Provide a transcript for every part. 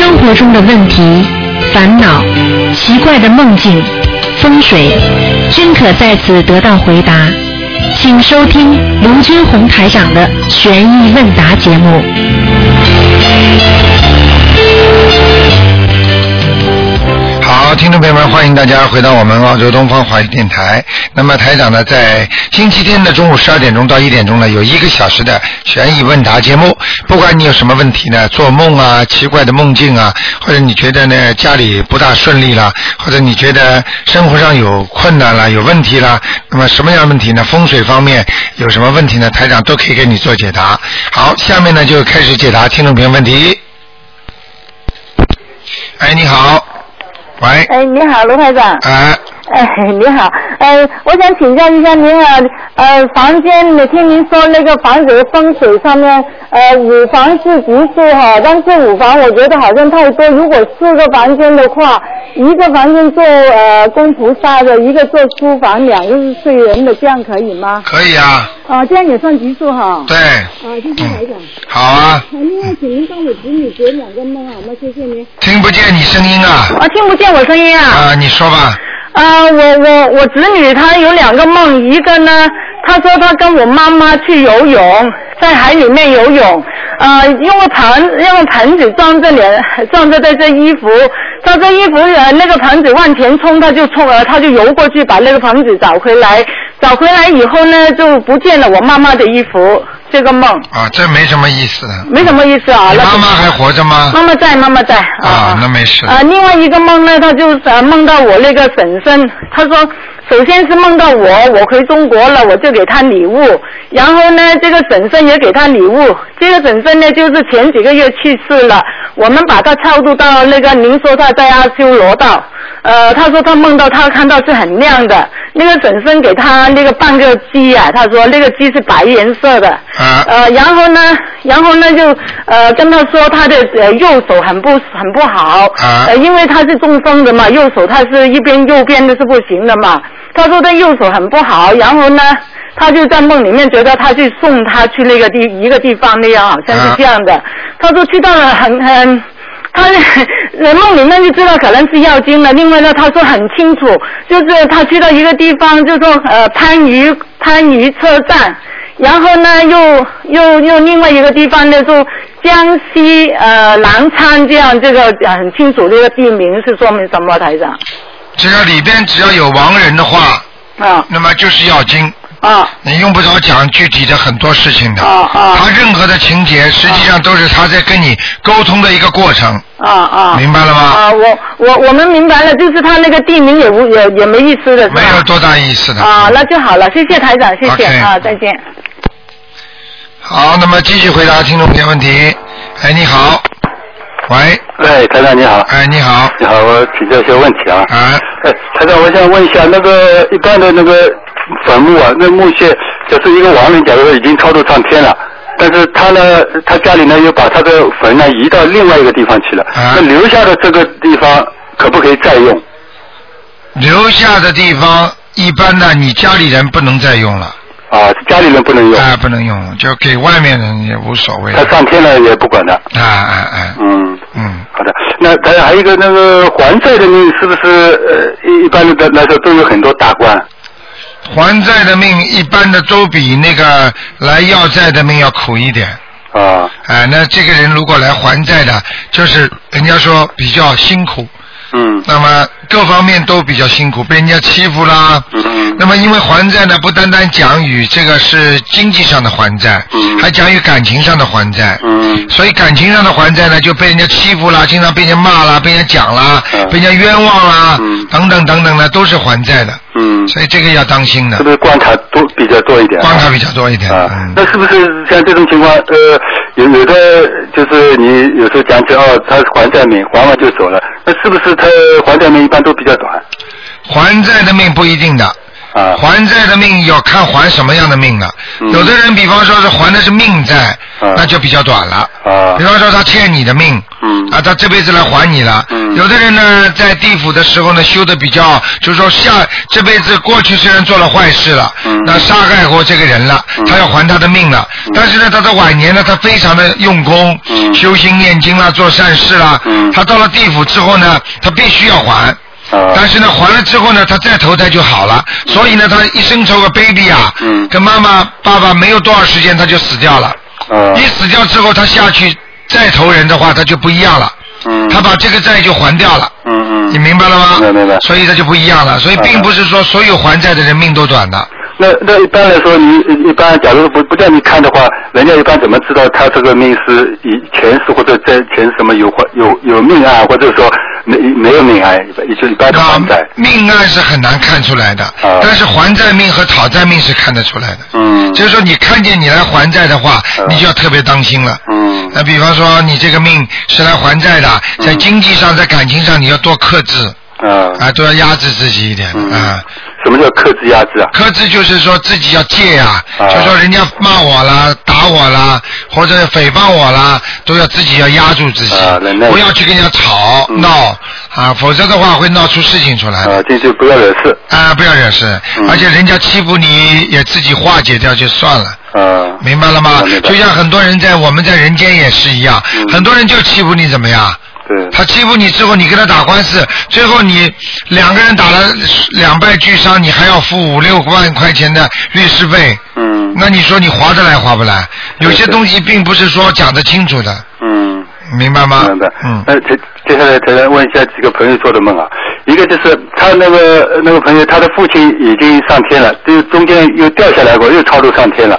生活中的问题、烦恼、奇怪的梦境、风水，均可在此得到回答。请收听卢军红台长的《悬疑问答》节目。好，听众朋友们，欢迎大家回到我们澳洲东方华语电台。那么台长呢，在星期天的中午十二点钟到一点钟呢，有一个小时的悬疑问答节目。不管你有什么问题呢，做梦啊、奇怪的梦境啊，或者你觉得呢家里不大顺利啦，或者你觉得生活上有困难了、有问题了，那么什么样的问题呢？风水方面有什么问题呢？台长都可以给你做解答。好，下面呢就开始解答听众朋友问题。哎，你好，喂，哎，你好，卢台长。哎。哎，你好，呃，我想请教一下您啊，呃，房间，我听您说那个房子的风水上面，呃，五房是吉数哈，但是五房我觉得好像太多，如果四个房间的话，一个房间做呃供菩萨的，一个做书房，两个是睡人的，这样可以吗？可以啊，啊，这样也算吉数哈。对，啊，谢谢台长。好啊，另外，请您帮我子女解两个梦好吗？谢谢您。听不见你声音啊，啊，听不见我声音啊。啊，你说吧，啊，我我我侄女她有两个梦，一个呢，她说她跟我妈妈去游泳，在海里面游泳，啊，用个盆用个盆子装着脸装着这些衣服，她这衣服呃那个盆子往前冲，她就冲呃她就游过去把那个盆子找回来，找回来以后呢就不见了我妈妈的衣服，这个梦啊，这没什么意思的。没什么意思啊。妈妈还活着吗？妈妈在，妈妈在啊，那没事。啊，另外一个梦呢，他就呃梦到我那个婶婶，他说，首先是梦到我，我回中国了，我就给他礼物，然后呢，这个婶婶也给他礼物，这个婶婶呢就是前几个月去世了，我们把他超度到那个您说他在阿修罗道，呃，他说他梦到他看到是很亮的，那个婶婶给他那个半个鸡啊，他说那个鸡是白颜色的，啊。呃，然后呢，然后呢就呃跟他说他的呃右手很不很不好，啊。呃因为他是中风的嘛，右手他是一边右边的是不行的嘛，他说他右手很不好，然后呢。他就在梦里面觉得他去送他去那个地一个地方那样，好像是这样的。他说去到了很很，他呃梦里面就知道可能是要经了。另外呢，他说很清楚，就是他去到一个地方，就说呃番禺番禺车站，然后呢又又又另外一个地方呢就江西呃南昌这样，这个呃很清楚这个地名是说明什么台长？只要里边只要有亡人的话，啊那么就是要经。啊你用不着讲具体的很多事情的，啊啊他任何的情节实际上都是他在跟你沟通的一个过程，啊啊！明白了吗？啊，我我我们明白了，就是他那个地名也无也也没意思的？没有多大意思的。啊，那就好了，谢谢台长，谢谢啊，再见。好，那么继续回答听众朋友问题。哎，你好，喂，哎，台长你好。哎，你好，你好，我请教一些问题啊。啊，哎，台长，我想问一下，那个一般的那个坟墓啊，那墓穴，就是一个亡人，假如说已经超度上天了，但是他呢，他家里呢又把他的坟呢移到另外一个地方去了，啊那留下的这个地方可不可以再用？留下的地方一般呢你家里人不能再用了，啊，家里人不能用，啊，不能用，就给外面人也无所谓。他上天了也不管的。啊啊啊，嗯，嗯，好的。那台长还有一个那个还债的命，是不是呃一一般的来说都有很多大官？还债的命一般的都比那个来要债的命要苦一点。啊啊，那这个人如果来还债的，就是人家说比较辛苦，嗯那么各方面都比较辛苦，被人家欺负啦。嗯那么因为还债呢，不单单讲与这个是经济上的还债，嗯还讲与感情上的还债。嗯所以感情上的还债呢，就被人家欺负啦，经常被人家骂啦，被人家讲啦，嗯被人家冤枉啦，嗯等等等等呢，都是还债的。嗯，所以这个要当心的是，不是关卡多比较多一点？关卡比较多一点。啊嗯，那是不是像这种情况，呃，有有的就是你有时候讲起哦，他还债命，还完就走了，那是不是他还债命一般都比较短？还债的命不一定的。啊，还债的命要看还什么样的命了。嗯有的人比方说是还的是命债，啊那就比较短了。啊比方说他欠你的命，嗯嗯啊，他这辈子来还你了。嗯有的人呢，在地府的时候呢，修的比较，就是说下这辈子过去虽然做了坏事了，嗯那杀害过这个人了，嗯他要还他的命了。但是呢，他的晚年呢，他非常的用功，嗯修心念经啦，做善事啦。嗯他到了地府之后呢，他必须要还。啊但是呢，还了之后呢，他再投胎就好了。所以呢，他一生抽个 baby 啊，嗯跟妈妈、爸爸没有多少时间，他就死掉了。啊一死掉之后，他下去再投人的话，他就不一样了。嗯他把这个债就还掉了。嗯嗯你明白了吗？明白明白所以他就不一样了。所以并不是说所有还债的人命都短的。那那一般来说，你一般假如不不叫你看的话，人家一般怎么知道他这个命是以前世或者在前什么有还有有命案，或者说没没有命案，也就一般的那还债。命案是很难看出来的，啊但是还债命和讨债命是看得出来的。嗯就是说，你看见你来还债的话，啊你就要特别当心了。嗯那比方说，你这个命是来还债的，在经济上、在感情上，你要多克制啊啊，都要压制自己一点嗯啊。什么叫克制压制啊？克制就是说自己要戒呀、啊就说人家骂我啦、打我啦，或者诽谤我啦，都要自己要压住自己，啊不要去跟人家吵、嗯闹啊，否则的话会闹出事情出来的。啊，这就不要惹事。啊，不要惹事，嗯而且人家欺负你也自己化解掉就算了。啊明白了吗？就像很多人在我们在人间也是一样，嗯很多人就欺负你怎么样？对。他欺负你之后，你跟他打官司，最后你两个人打了两败俱伤，你还要付五六万块钱的律师费，嗯那你说你划得来划不来？有些东西并不是说讲得清楚的，嗯。明白吗？明白。嗯。那接接下来再来问一下几个朋友做的梦啊。一个就是他那个那个朋友，他的父亲已经上天了，就是中间又掉下来过，又超度上天了。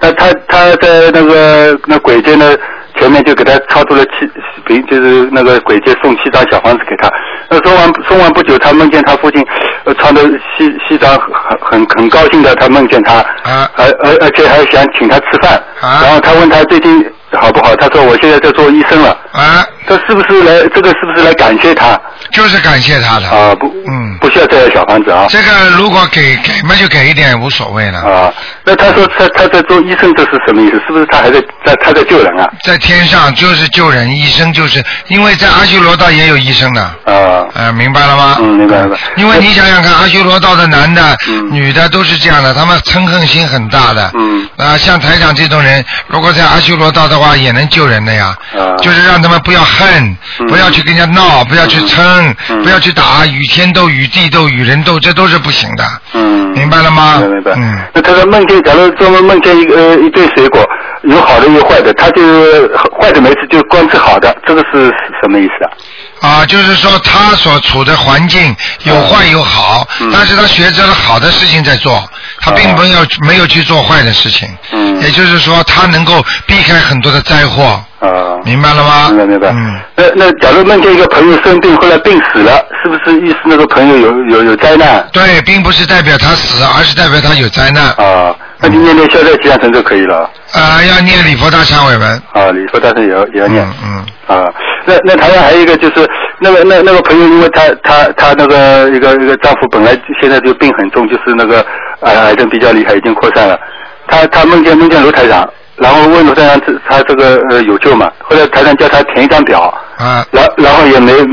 那他他在那个那鬼界呢前面就给他超度了七比，就是那个鬼节送七张小房子给他。那送完送完不久，他梦见他父亲呃穿的西西装很很很高兴的，他梦见他，啊而而而且还想请他吃饭。啊然后他问他最近好不好，他说我现在在做医生了。啊，这是不是来这个是不是来感谢他就是感谢他的。啊？不，嗯不需要再要小房子啊。这个如果给给嘛就给一点无所谓了。啊，那他说他他在做医生，这是什么意思？是不是他还在在他在救人啊？在天上就是救人，医生就是因为在阿修罗道也有医生的。啊，呃，明白了吗？嗯明白明白因为你想想看，阿修罗道的男的、嗯女的都是这样的，他们嗔恨心很大的。嗯啊，像台长这种人，如果在阿修罗道的话，也能救人的呀。啊就是让他们不要恨，嗯。不要去跟人家闹，不要去嗔，嗯。不要去打，与天斗、与地斗、与人斗，这都是不行的。嗯，明白了吗？明白明白。嗯。那他说梦见，假如做梦梦见一个呃一堆水果，有好的有坏的，他就坏的没吃，就光吃好的，这个是什么意思啊？啊，就是说他所处的环境有坏有好，嗯。但是他学着了好的事情在做，他并没有、没有去做坏的事情。嗯也就是说，他能够避开很多的灾祸，啊，明白了吗？明白明白。嗯，那那假如梦见一个朋友生病，后来病死了，是不是意思那个朋友有有有灾难？对，并不是代表他死，而是代表他有灾难。啊，那你念念消灾吉祥神就可以了。啊，要念礼佛大忏悔文。啊，礼佛大忏也要也要念。嗯嗯。啊，那那台湾还有一个就是那个那那个朋友，因为他他他那个一个一个丈夫本来现在就病很重，就是那个癌癌症比较厉害，已经扩散了。他他梦见梦见卢台长，然后问卢台长这他这个呃有救吗？后来台长叫他填一张表，啊，然然后也没问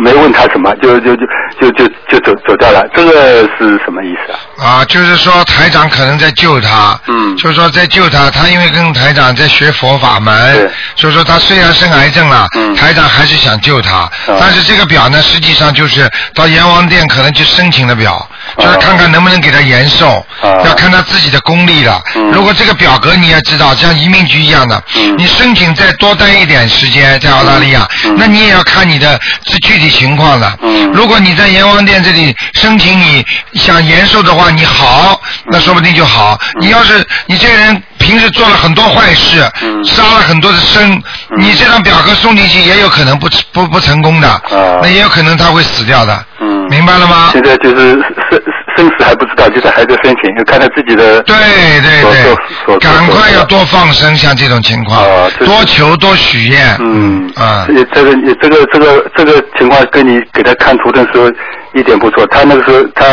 没问他什么，就就就就就就走走掉了。这个是什么意思啊？啊，就是说台长可能在救他，嗯就是说在救他，他因为跟台长在学佛法门对，就是说他虽然生癌症了，嗯台长还是想救他，但是这个表呢，实际上就是到阎王殿可能去申请的表，就是看看能不能给他延寿，啊。要看他自己的功力了。嗯。如果这个表格你也知道，像移民局一样的，嗯。你申请再多待一点时间在澳大利亚，嗯。那你也要看你的这具体情况的。嗯。如果你在阎王殿这里申请你想延寿的话，你好，那说不定就好。你要是你这个人平时做了很多坏事，嗯。杀了很多的生，你这张表格送进去也有可能不不不成功的，那也有可能他会死掉的，明白了吗？现在就是生生死还不知道，就是还在申请，就看他自己的对对对，赶快要多放生，像这种情况啊，多求多许愿，嗯啊这这个这个这个这个情况跟你给他看图的时候一点不错。他那个时候他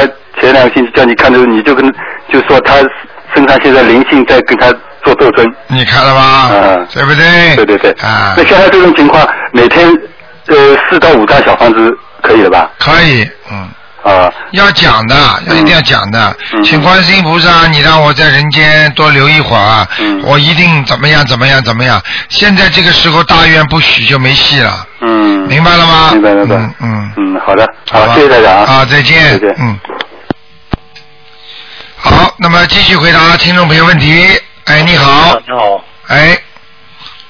前两个星期叫你看的时候，你就跟就说他身上现在灵性在跟他做斗争。你看了吗？嗯对不对？对对对。啊那，像他这种情况，每天呃四到五张小房子可以了吧？可以，嗯。啊，要讲的，要一定要讲的，嗯。请观世音菩萨，你让我在人间多留一会儿啊，嗯。我一定怎么样怎么样怎么样。现在这个时候大愿不许就没戏了，嗯。明白了吗？明白明白嗯嗯，嗯，好的，好，谢谢台长啊，再见，再见嗯。好，那么继续回答听众朋友问题。哎，你好，你好，哎，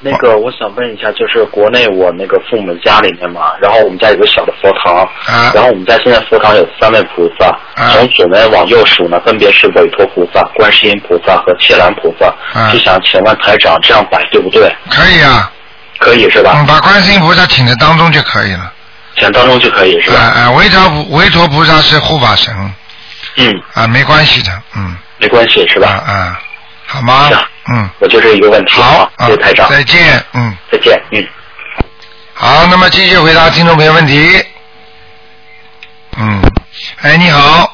那个我想问一下，就是国内我那个父母家里面嘛，然后我们家有个小的佛堂，啊然后我们家现在佛堂有三位菩萨，啊从左面往右数呢，分别是韦陀菩萨、观世音菩萨和切兰菩萨，啊就想请问台长这样摆对不对？可以啊，可以是吧嗯，？把观世音菩萨请在当中就可以了。请当中就可以是吧？啊啊，韦陀菩韦陀菩萨是护法神嗯，啊，没关系的，嗯，没关系是啊吧？啊，好吗？嗯，我就这一个问题。好啊，，谢谢台长，再见，嗯。再见，嗯。好，那么继续回答听众朋友问题。嗯，哎，你好，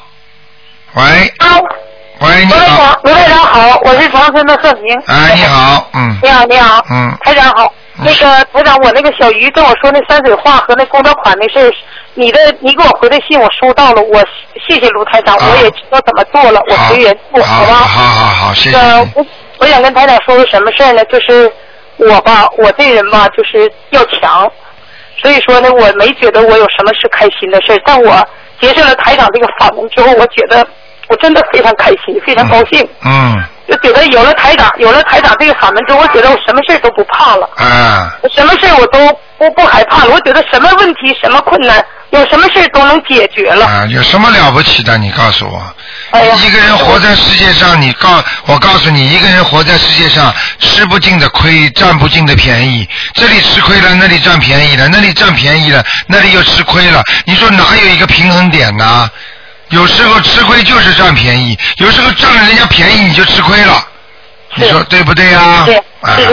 喂，好，喂，你卢台好长，，卢台长好，我是长春的贺明。哎，你好，嗯。你好，你好，嗯，台长好。嗯。那个台长，我那个小鱼跟我说那山水画和那功德款那事儿，你的你给我回的信我收到了，我谢谢卢台长，啊。我也知道怎么做了，我随缘做，好吧？好好好，谢谢呃，，我我想跟台长说个什么事儿呢？就是我吧，我这人吧，就是要强，所以说呢，我没觉得我有什么是开心的事儿。但我接受了台长这个法门之后，我觉得我真的非常开心，非常高兴，嗯，就觉得有了台长，有了台长这个法门之后，我觉得我什么事儿都不怕了，啊，什么事儿我都不不害怕了。我觉得什么问题、什么困难，有什么事都能解决了。啊，有什么了不起的？你告诉我。哎一个人活在世界上，你告我告诉你，一个人活在世界上，吃不尽的亏，占不尽的便宜。这里吃亏了，那里占便宜了，那里占便宜了，那里又吃亏了。你说哪有一个平衡点呢？有时候吃亏就是占便宜，有时候占了人家便宜你就吃亏了。你说对不对呀？对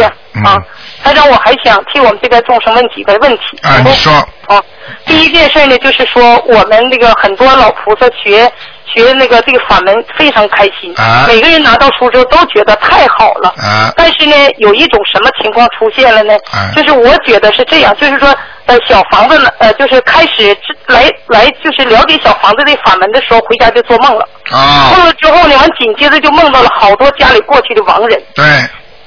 啊嗯啊，台长，我还想替我们这边众生问几个问题。啊，你说啊，第一件事呢，就是说我们那个很多老菩萨学学那个这个法门非常开心，啊每个人拿到书之后都觉得太好了。啊但是呢，有一种什么情况出现了呢？啊就是我觉得是这样，就是说，呃，小房子呢，呃，就是开始来来就是了解小房子的法门的时候，回家就做梦了。啊梦，了之后呢，完紧接着就梦到了好多家里过去的亡人。对，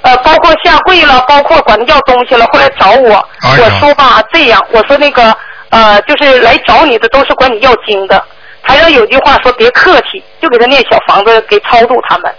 呃，包括下跪了，包括管他要东西了，后来找我，我说吧，这样，我说那个呃，就是来找你的都是管你要经的。台上有句话说别客气，就给他念小房子给超度他们。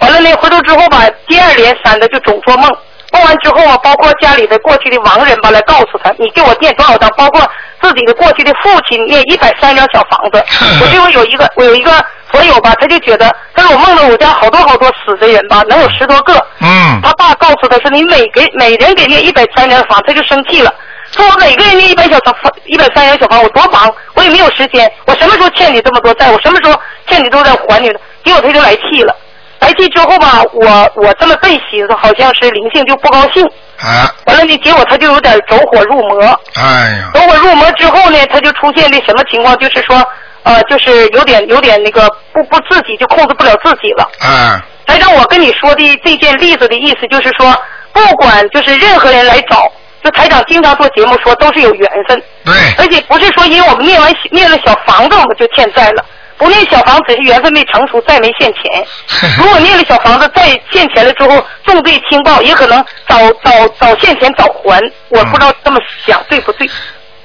完了呢，回头之后吧，接二连三的就总做梦。梦完之后啊，包括家里的过去的亡人吧，来告诉他，你给我念多少张，包括自己的过去的父亲念一百三张小房子。我这我有一个，我有一个佛友吧，他就觉得，他说我梦到我家好多好多死的人吧，能有十多个。嗯。他爸告诉他说：“你每给每人给念一百三间房，他就生气了，说我每个人念一百小房，一百三间小房，我多忙，我也没有时间，我什么时候欠你这么多债，我什么时候欠你都在还你的。结果他就来气了，来气之后吧，我我这么笨寻思，好像是灵性就不高兴，啊，完了呢，结果他就有点走火入魔，哎呀，走火入魔之后呢，他就出现的什么情况，就是说，呃，就是有点有点那个不不自己就控制不了自己了。嗯，台长，我跟你说的这件例子的意思就是说，不管就是任何人来找，就台长经常做节目说都是有缘分，对，而且不是说因为我们念完念了小房子我们就欠债了，不念小房子只是缘分没成熟，债没现钱。如果念了小房子，债现钱了之后，重罪轻报，也可能早早早现钱早还。我不知道这么想对不对？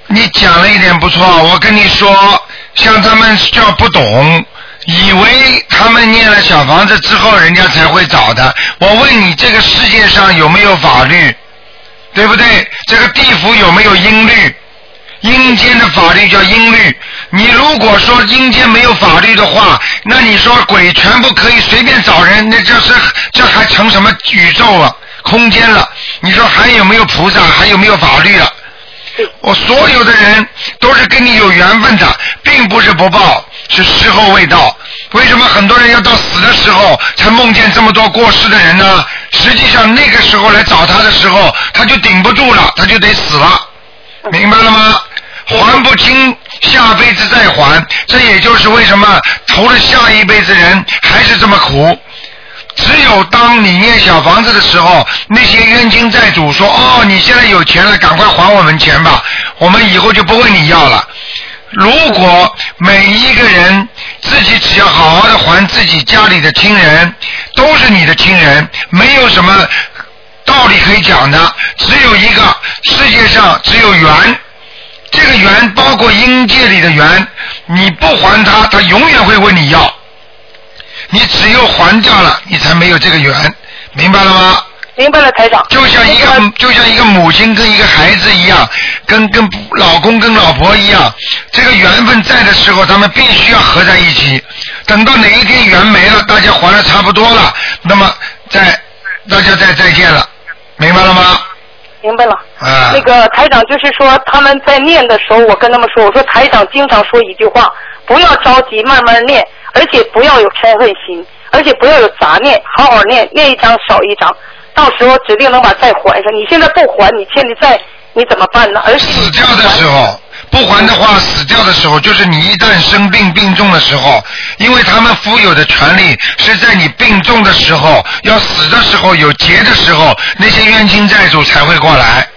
你讲了一点不错，我跟你说，像他们叫不懂，以为他们念了小房子之后，人家才会找的。我问你，这个世界上有没有法律？对不对？这个地府有没有音律？阴间的法律叫阴律。你如果说阴间没有法律的话，那你说鬼全部可以随便找人，那这是这还成什么宇宙了、空间了？你说还有没有菩萨？还有没有法律了？我所有的人都是跟你有缘分的，并不是不报，是时候未到。为什么很多人要到死的时候才梦见这么多过世的人呢？实际上那个时候来找他的时候，他就顶不住了，他就得死了，明白了吗？还不清，下辈子再还，这也就是为什么投了下一辈子人还是这么苦。只有当你念小房子的时候，那些冤亲债主说：“哦，你现在有钱了，赶快还我们钱吧，我们以后就不问你要了。”如果每一个人自己只要好好的还自己家里的亲人，都是你的亲人，没有什么道理可以讲的，只有一个世界上只有缘，这个缘包括阴界里的缘，你不还他，他永远会问你要。你只有还掉了，你才没有这个缘，明白了吗？明白了，台长。就像一个就像一个母亲跟一个孩子一样，跟跟老公跟老婆一样，这个缘分在的时候，他们必须要合在一起。等到哪一天缘没了，大家还的差不多了，那么再大家再再见了，明白了吗？明白了。啊那个台长就是说，他们在念的时候，我跟他们说，我说台长经常说一句话，不要着急，慢慢念，而且不要有嗔恨心，而且不要有杂念，好好念，念一张少一张，到时候指定能把债还上。你现在不还，你欠的债你怎么办呢？而且死掉的时候，不还的话，死掉的时候，就是你一旦生病病重的时候，因为他们富有的权利是在你病重的时候、要死的时候、有劫的时候，那些冤亲债主才会过来。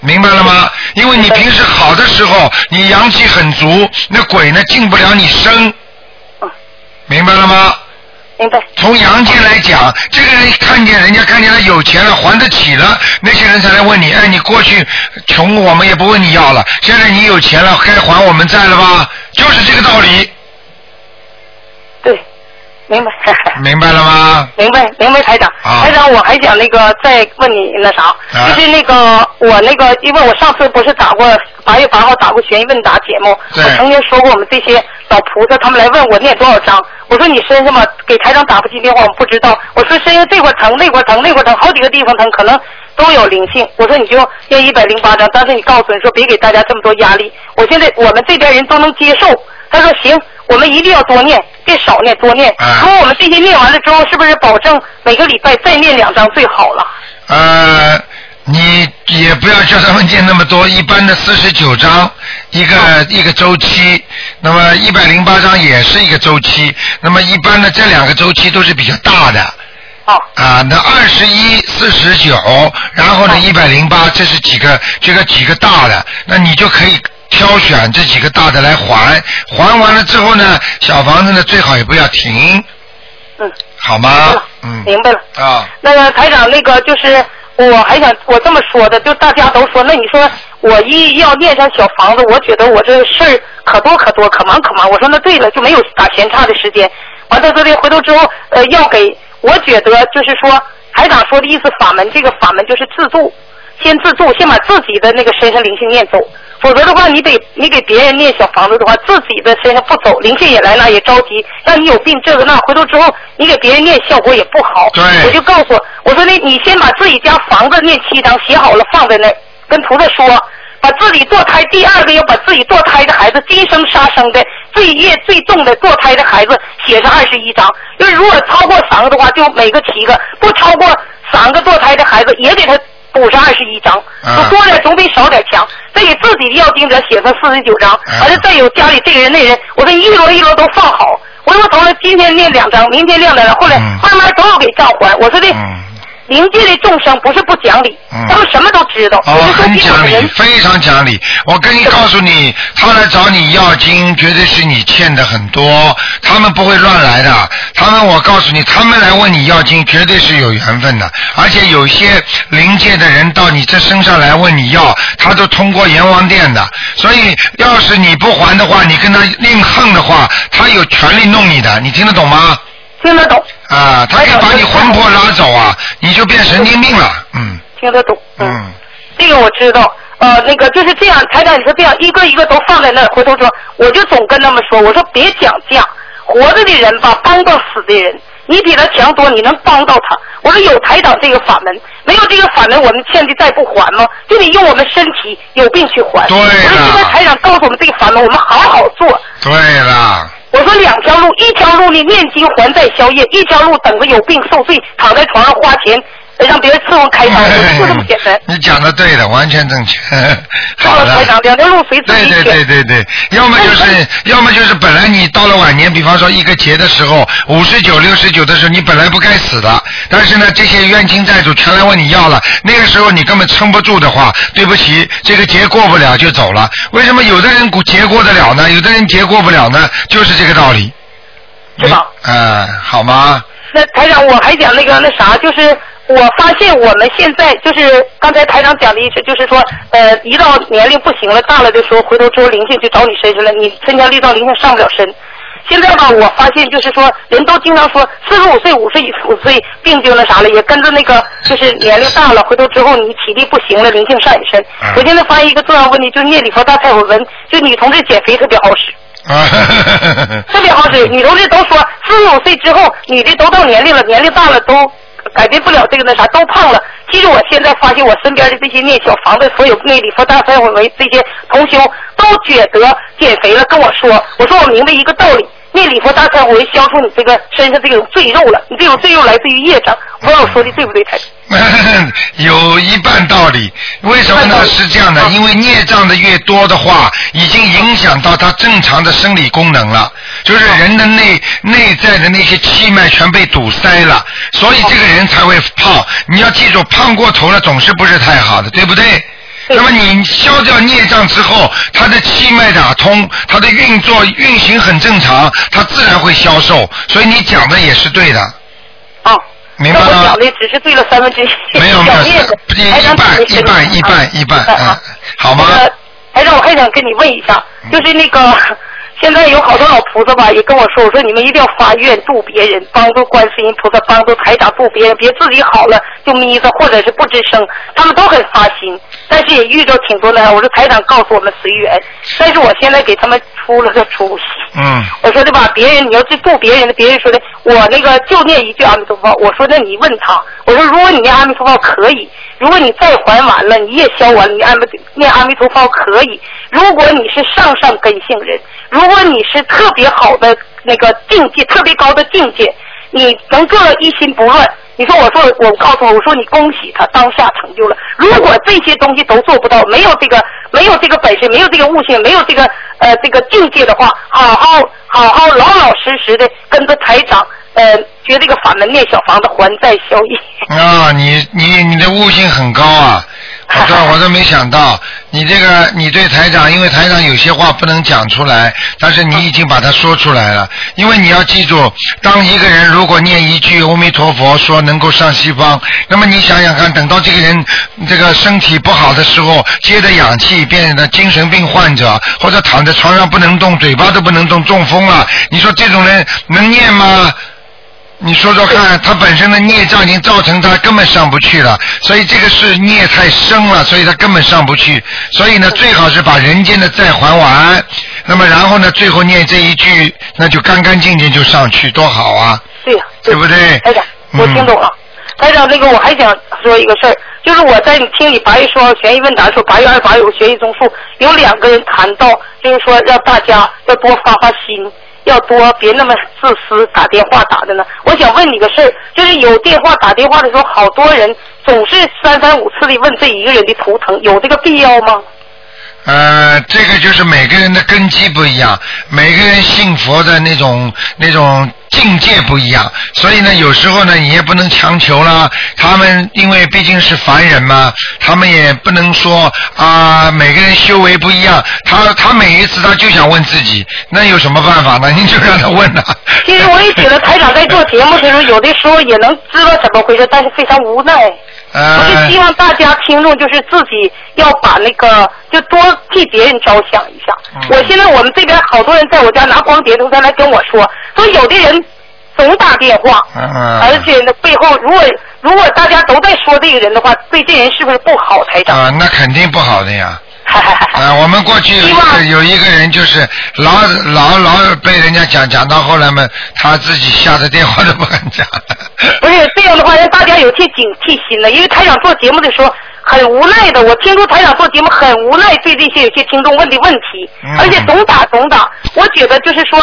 明白了吗？因为你平时好的时候，你阳气很足，那鬼呢进不了你身。明白了吗？明白。从阳间来讲，这个人看见人家看见他有钱了，还得起了，那些人才来问你，哎，你过去穷，我们也不问你要了，现在你有钱了，该还我们债了吧？就是这个道理，对，明白。明白了吗？明白，明白，台长。啊台长，我还想那个再问你那啥，啊就是那个我那个，因为我上次不是打过八月八号打过悬疑问答节目，我曾经说过我们这些老菩萨他们来问我念多少章，我说你身上嘛给台长打不进电话，我不知道，我说身上这块疼那块疼那块疼，好几个地方疼，可能都有灵性。我说你就念一百零八章，但是你告诉你说别给大家这么多压力，我现在我们这边人都能接受。他说行，我们一定要多念，别少念，多念。啊如果我们这些念完了之后，是不是保证每个礼拜再念两张最好了？呃，你也不要叫他们念那么多，一般的四十九章一个、一个周期，那么一百零八章也是一个周期，那么一般的这两个周期都是比较大的。哦。啊，那二十一、四十九，然后呢一百零八，这是几个这个几个大的，那你就可以挑选这几个大的来还，还完了之后呢，小房子呢最好也不要停，嗯，好吗？嗯。明白了。啊。那个台长，那个就是我还想我这么说的，就大家都说，那你说我一要念上小房子，我觉得我这事儿可多可多，可忙可忙。我说那对了，就没有打闲岔的时间。完到这里回头之后，呃，要给我觉得就是说台长说的意思，法门这个法门就是自助，先自助，先把自己的那个身上灵性念走。否则的话，你得你给别人念小房子的话，自己的身上不走，灵性也来了也着急，让你有病这个那，回头之后你给别人念效果也不好。对。我就告诉我，我说那你先把自己家房子念七张写好了放在那，跟菩萨说，把自己堕胎，第二个要把自己堕胎的孩子今生杀生的罪业最重的堕胎的孩子写上二十一张，因为如果超过三个的话，就每个七个，不超过三个堕胎的孩子也给他补上二十一张，啊就多点总比少点强。再给自己的要盯着写上四十九张，完了再有家里这个人那人，我说一摞一摞都放好。我说从来今天念两张，明天念两张，后来慢慢都要给账还。我说这灵界的众生不是不讲理，他们什么都知道。哦，我很讲理非常讲理。我跟你告诉你，他来找你要经，绝对是你欠的很多，他们不会乱来的。他们，我告诉你，他们来问你要经，绝对是有缘分的。而且有些灵界的人到你这身上来问你要，他都通过阎王殿的。所以，要是你不还的话，你跟他硬横的话，他有权利弄你的。你听得懂吗？听得懂，啊，他可以把你魂魄拉走啊，你就变神经病了。嗯听得懂。嗯。这个我知道，呃，那个就是这样，台长，你说这样一个一个都放在那儿，回头说，我就总跟他们说，我说别讲价，活着的人吧，帮到死的人，你比他强多，你能帮到他。我说有台长这个法门，没有这个法门，我们欠的债不还吗？就得用我们身体有病去还。对我说现在台长告诉我们这个法门，我们好好做。对了。我说两条路，一条路呢念经还债消业，一条路等着有病受罪，躺在床上花钱，让别人伺候开导，我就这么简单。你讲的对的，完全正确。好的。吧台长？两条路随自对对。对对对，要么就是，要么就是本来你到了晚年，比方说一个节的时候，五十九、六十九的时候，你本来不该死的，但是呢，这些冤亲债主全来问你要了，那个时候你根本撑不住的话，对不起，这个节过不了就走了。为什么有的人节过得了呢？有的人节过不了呢？就是这个道理。是吧？嗯、好吗？那台长，我还讲那个那啥，就是我发现我们现在就是刚才台长讲的意思，就是说，呃，一到年龄不行了、大了的时候，回头之后灵性就找你身上了，你身强力壮，灵性上不了身。现在吧，我发现就是说，人都经常说四十五岁、五十五岁病就那啥了，也跟着那个就是年龄大了，回头之后你体力不行了，灵性上你身。嗯我现在发现一个重要问题，就是念礼佛大忏悔文，就女同志减肥特别好使。啊，特别好使。女同志都说，四十五岁之后，女的都到年龄了，年龄大了都改变不了这个那啥，都胖了。其实我现在发现，我身边的这些念小房子，所有那礼佛大忏悔文这些同修，都觉得减肥了，跟我说，我说我明白一个道理。念礼佛大忏悔文消除你这个身上这种赘肉了，你这种赘肉来自于业障，不知道我说的对不对，台？有一半道理，为什么呢？是这样的，因为孽障的越多的话，已经影响到他正常的生理功能了，就是人的内内在的那些气脉全被堵塞了，所以这个人才会胖。你要记住，胖过头了总是不是太好的，对不对？那么你消掉孽障之后，他的气脉打通，他的运作运行很正常，他自然会消瘦。所以你讲的也是对的，啊，明白吗那我讲？的只是对了三分之一，没有 一半讲一半一半啊一半，好吗？呃，台长，我还想跟你问一下，嗯就是那个现在有好多老菩萨吧，也跟我说，我说你们一定要发愿度别人，帮助观世音菩萨，帮助台长度别人，别自己好了就眯着或者是不吱声，他们都很发心，但是也遇到挺多的。我说台长告诉我们随缘，但是我现在给他们出了个主意。嗯，我说的吧，别人你要去度别人的，别人说的，我那个就念一句阿弥陀佛。我说那你问他，我说如果你念阿弥陀佛可以，如果你再还完了，你也消完了，你阿弥念阿弥陀佛可以。如果你是上上根性人，如果你是特别好的那个境界，特别高的境界，你能做到一心不乱。你说，我说，我告诉我，我说你恭喜他当下成就了。如果这些东西都做不到，没有这个，没有这个本事，没有这个悟性，没有这个呃这个境界的话，好好好好老老实实的跟着台长，呃，学这个法门念小房子还债消业。啊，你你你的悟性很高啊！我都我都没想到，你这个你对台长，因为台长有些话不能讲出来，但是你已经把它说出来了。因为你要记住，当一个人如果念一句阿弥陀佛，说能够上西方，那么你想想看，等到这个人这个身体不好的时候，接着氧气变成精神病患者，或者躺在床上不能动，嘴巴都不能动，中风了，你说这种人能念吗？你说说看，他本身的孽障已经造成他根本上不去了，所以这个是孽太深了，所以他根本上不去。所以呢，最好是把人间的债还完，那么然后呢，最后念这一句，那就干干净净就上去，多好啊！对呀、对不对？台长，我听懂了。台长，那个我还想说一个事儿，就是我在听你八月说悬疑问答的时候，八月二十八有个悬疑综述，有两个人谈到，就是说让大家要多发发心，要多别那么自私，打电话打的呢。我想问你个事儿，就是有电话打电话的时候，好多人总是三番五次的问这一个人的图腾，有这个必要吗？呃，这个就是每个人的根基不一样，每个人信佛的那种那种境界不一样，所以呢，有时候呢，你也不能强求啦。他们因为毕竟是凡人嘛，他们也不能说啊、每个人修为不一样。他他每一次他就想问自己，那有什么办法呢？你就让他问呐、其实我也觉得台长在做节目的时候，有的时候也能知道怎么回事，但是非常无奈。我呃就希望大家听众就是自己要把那个就多替别人着想一下。嗯我现在我们这边好多人在我家拿光碟都在来跟我说，说有的人总打电话，嗯而且呢背后如果如果大家都在说这个人的话，对这人是不是不好？台长，啊、那肯定不好的呀。啊，我们过去有一个有一个人就是老老老被人家讲讲到后来嘛，他自己吓得电话都不敢讲。不是这样的话，让大家有些警惕心了。因为台长做节目的时候很无奈的，我听出台长做节目很无奈，对这些有些听众问的问题，嗯而且总打总打。我觉得就是说，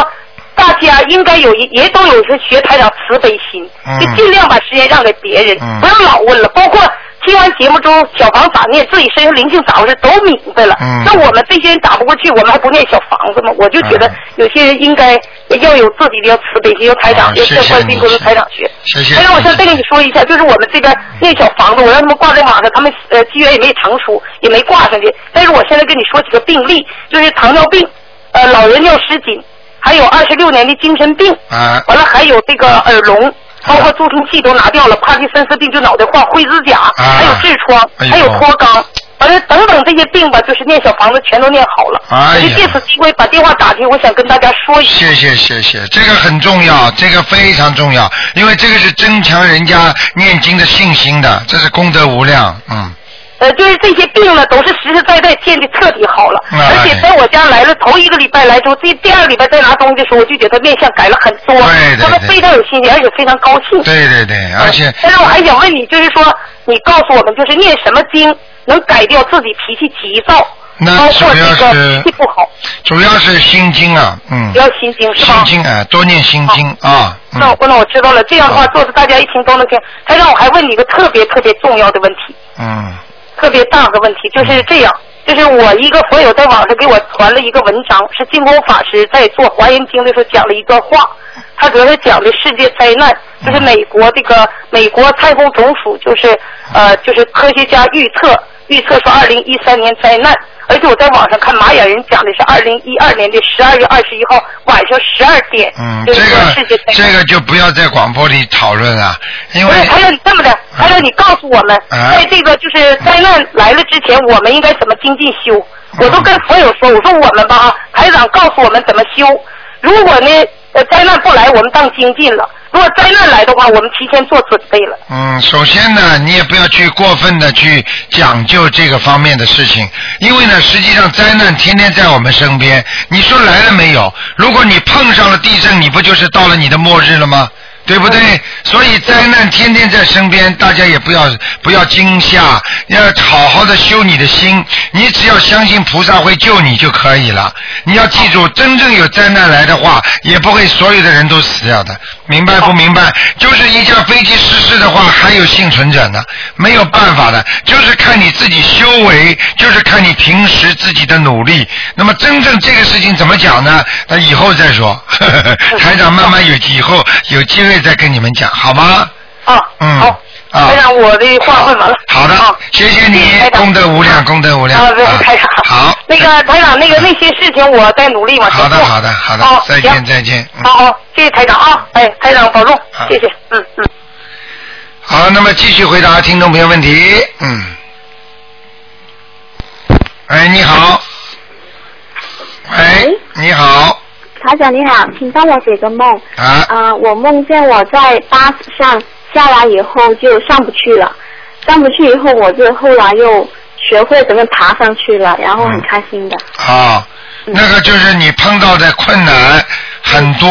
大家应该有一也都有是学台长慈悲心，嗯就尽量把时间让给别人，嗯不要老问了。包括听完节目之后小房咋念，自己身上灵性咋回事都明白了。嗯那我们这些人打不过去，我们还不念小房子吗？我就觉得嗯有些人应该要有自己的慈悲心，要台长好，要向关心跟台长学。谢谢台长，我想再跟你你说一下，就是我们这边那小房子，我让他们挂在网上，他们呃机缘也没成熟，也没挂上去。但是我现在跟你说几个病例，就是糖尿病，呃，老人尿失禁，还有二十六年的精神病，啊完了还有这个耳聋。包括助听器都拿掉了，帕金森氏病就脑袋化、灰指甲，还有痔疮，哎还有脱肛，完了等等这些病吧，就是念小房子全都念好了。哎呀我就借此机会把电话打进，我想跟大家说一下。谢谢谢谢，这个很重要，这个非常重要，因为这个是增强人家念经的信心的，这是功德无量，嗯。呃，就是这些病呢，都是实实在在见的彻底好了。哎而且在我家来了头一个礼拜来之后，这第二个礼拜再拿东西的时候，我就觉得面相改了很多。对对他们非常有信心，而且非常高兴。对对对，而且但是我还想问你，就是说，你告诉我们，就是念什么经能改掉自己脾气急躁，那包括主要这个是脾气不好，主要是心经啊，嗯主，要心经是吧？心经啊，多念心经啊，嗯那我那我知道了，这样的话做的大家一听都能听。还让我还问你一个特别特别重要的问题。嗯特别大的问题，就是这样，就是我一个佛友在网上给我传了一个文章，是净空法师在做华严经的时候讲了一段话，他主要是讲的世界灾难，就是美国这个美国太空总署就是呃就是科学家预测预测说二零一三年灾难，而且我在网上看玛雅人讲的是二零一二年的十二月二十一号晚上十二点，嗯，这个。这个就不要在广播里讨论了，因为还有你这么的，还有你告诉我们，啊在这个就是灾难来了之前，我们应该怎么精进修？我都跟佛友说，我说我们吧啊，台长告诉我们怎么修。如果呢，呃，灾难不来，我们当精进了；如果灾难来的话，我们提前做准备了。嗯，首先呢，你也不要去过分的去讲究这个方面的事情，因为呢，实际上灾难天天在我们身边。你说来了没有？如果你碰上了地震，你不就是到了你的末日了吗？对不对？所以灾难天天在身边，大家也不要不要惊吓，要好好的修你的心。你只要相信菩萨会救你就可以了。你要记住，真正有灾难来的话，也不会所有的人都死掉的，明白不明白？就是一架飞机失事的话，还有幸存者呢，没有办法的，就是看你自己修为，就是看你平时自己的努力。那么真正这个事情怎么讲呢？那以后再说，呵呵台长慢慢有以后有机会再跟你们讲，好吗？啊，嗯好，啊台长，我的话问完了。好的啊，谢谢你功德无量，功德无量。啊，台长。好，那个台长，那个那些事情我在努力往前好的，好的，好的好，再见，再见。嗯好好，谢谢台长啊！哎，台长保重，谢谢，嗯嗯。好，那么继续回答听众朋友问题。嗯。哎，你好。喂，你好。台长你好，请帮我解个梦。啊，啊、我梦见我在巴士上下来以后就上不去了，上不去以后我就后来又学会怎么爬上去了，然后很开心的。啊，那个就是你碰到的困难很多，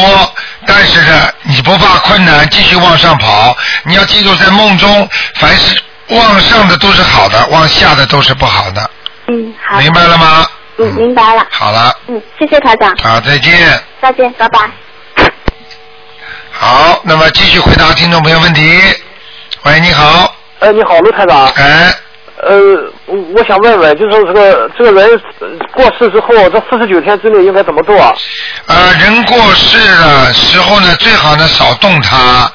但是呢，你不怕困难，继续往上跑。你要记住，在梦中，凡是往上的都是好的，往下的都是不好的，嗯，好。明白了吗？嗯，明白了。好了，嗯，谢谢台长，好，再见。再见，拜拜。好，那么继续回答听众朋友问题。喂，你好，哎，你好，陆台长。哎，呃，我想问问，就是说这个这个人呃过世之后，这四十九天之内应该怎么做？呃，人过世的时候呢，最好呢少动它。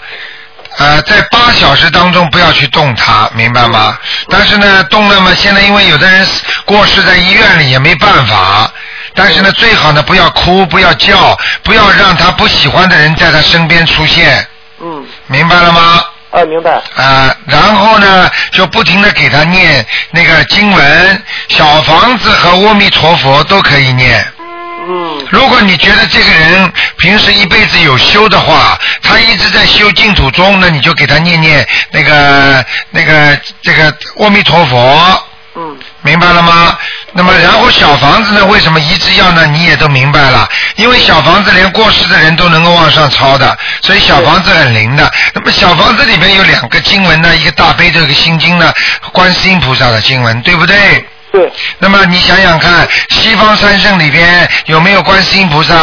呃，在八小时当中不要去动它，明白吗？但是呢，动了嘛，现在因为有的人过世在医院里也没办法。但是呢，最好呢不要哭，不要叫，不要让他不喜欢的人在他身边出现，嗯，明白了吗？啊，明白。啊，然后呢，就不停的给他念那个经文，小房子和阿弥陀佛都可以念。嗯如果你觉得这个人平时一辈子有修的话，他一直在修净土宗，那你就给他念念那个那个这个阿弥陀佛。嗯明白了吗？那么然后小房子呢？为什么一直要呢？你也都明白了，因为小房子连过世的人都能够往上抄的，所以小房子很灵的。那么小房子里面有两个经文呢，一个大悲咒，一个心经呢，观世音菩萨的经文，对不对？对。那么你想想看，西方三圣里边有没有观世音菩萨？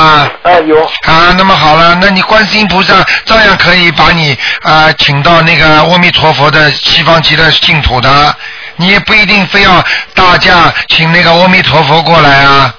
呃，有。啊，那么好了，那你观世音菩萨照样可以把你啊、请到那个阿弥陀佛的西方极乐净土的，你也不一定非要大驾请那个阿弥陀佛过来啊。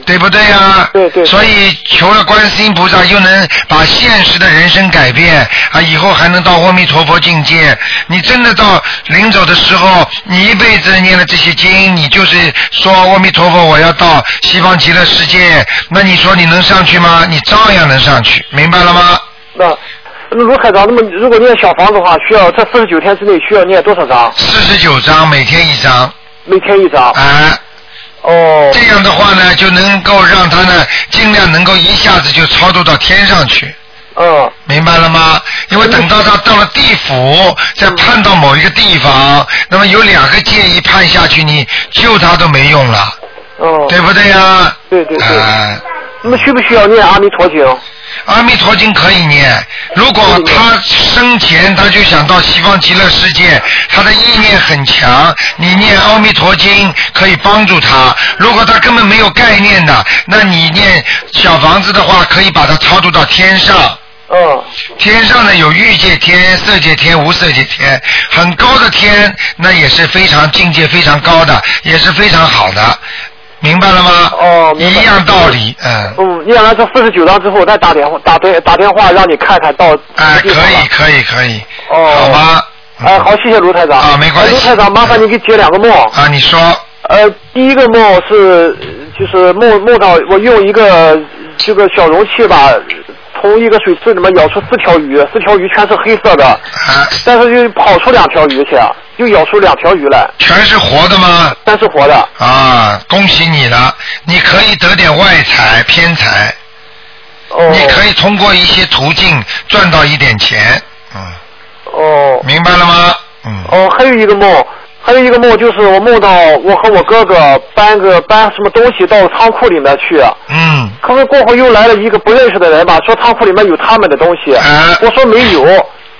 嗯。对不对呀、对对。所以求了观世音菩萨，又能把现实的人生改变啊，以后还能到阿弥陀佛境界。你真的到临走的时候，你一辈子念了这些经，你就是说阿弥陀佛，我要到西方极乐世界，那你说你能上去吗？你照样能上去，明白了吗？那那卢海长，那么如果念小房子的话，需要在四十九天之内需要念多少张？四十九章，每天一张。每天一张。啊。哦。这样的话呢，就能够让他呢，尽量能够一下子就超度到天上去。嗯。明白了吗？因为等到他到了地府，再判到某一个地方，那么有两个建议判下去，你救他都没用了，哦。对不对呀？对对。那么需不需要念阿弥陀经？阿弥陀经可以念，如果他生前他就想到西方极乐世界，他的意念很强，你念阿弥陀经可以帮助他。如果他根本没有概念的，那你念小房子的话，可以把他超度到天上。嗯。天上呢有欲界天、色界天、无色界天，很高的天，那也是非常境界非常高的，也是非常好的，明白了吗？哦，一样道理，嗯。嗯，念完这四十九章之后，再打电话打对打电话让你看看到。哎，可以，可以，可以。哦。好吧？哎，好，谢谢卢台长。啊，没关系。卢台长，麻烦你给解两个梦。啊，你说。呃，第一个梦是就是梦梦到我用一个这个小容器吧，从一个水池里面舀出四条鱼，四条鱼全是黑色的，啊但是又跑出两条鱼去，又咬出两条鱼来，全是活的吗？全是活的。啊，恭喜你了，你可以得点外财偏财。哦。你可以通过一些途径赚到一点钱，嗯。哦。明白了吗？嗯。哦，还有一个梦，还有一个梦就是我梦到我和我哥哥搬个搬什么东西到仓库里面去。嗯。可是过后又来了一个不认识的人吧，说仓库里面有他们的东西。啊我说没有。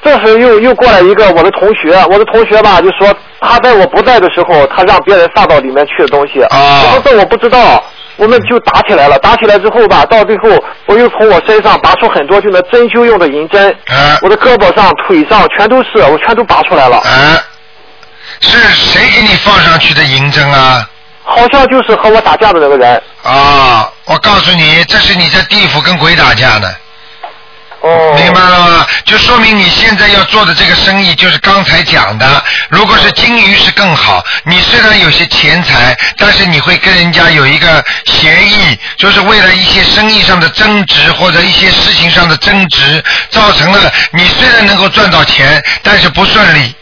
这时又又过来一个我的同学，我的同学吧就说他在我不在的时候，他让别人放到里面去的东西。啊我说这我不知道。我们就打起来了，打起来之后吧，到最后我又从我身上拔出很多就那针灸用的银针，啊我的胳膊上、腿上全都是，我全都拔出来了。啊，是谁给你放上去的银针啊？好像就是和我打架的那个人。啊，我告诉你，这是你在地府跟鬼打架呢。哦。明白了吗？就说明你现在要做的这个生意，就是刚才讲的。如果是金鱼是更好。你虽然有些钱财，但是你会跟人家有一个协议，就是为了一些生意上的争执或者一些事情上的争执，造成了你虽然能够赚到钱，但是不顺利。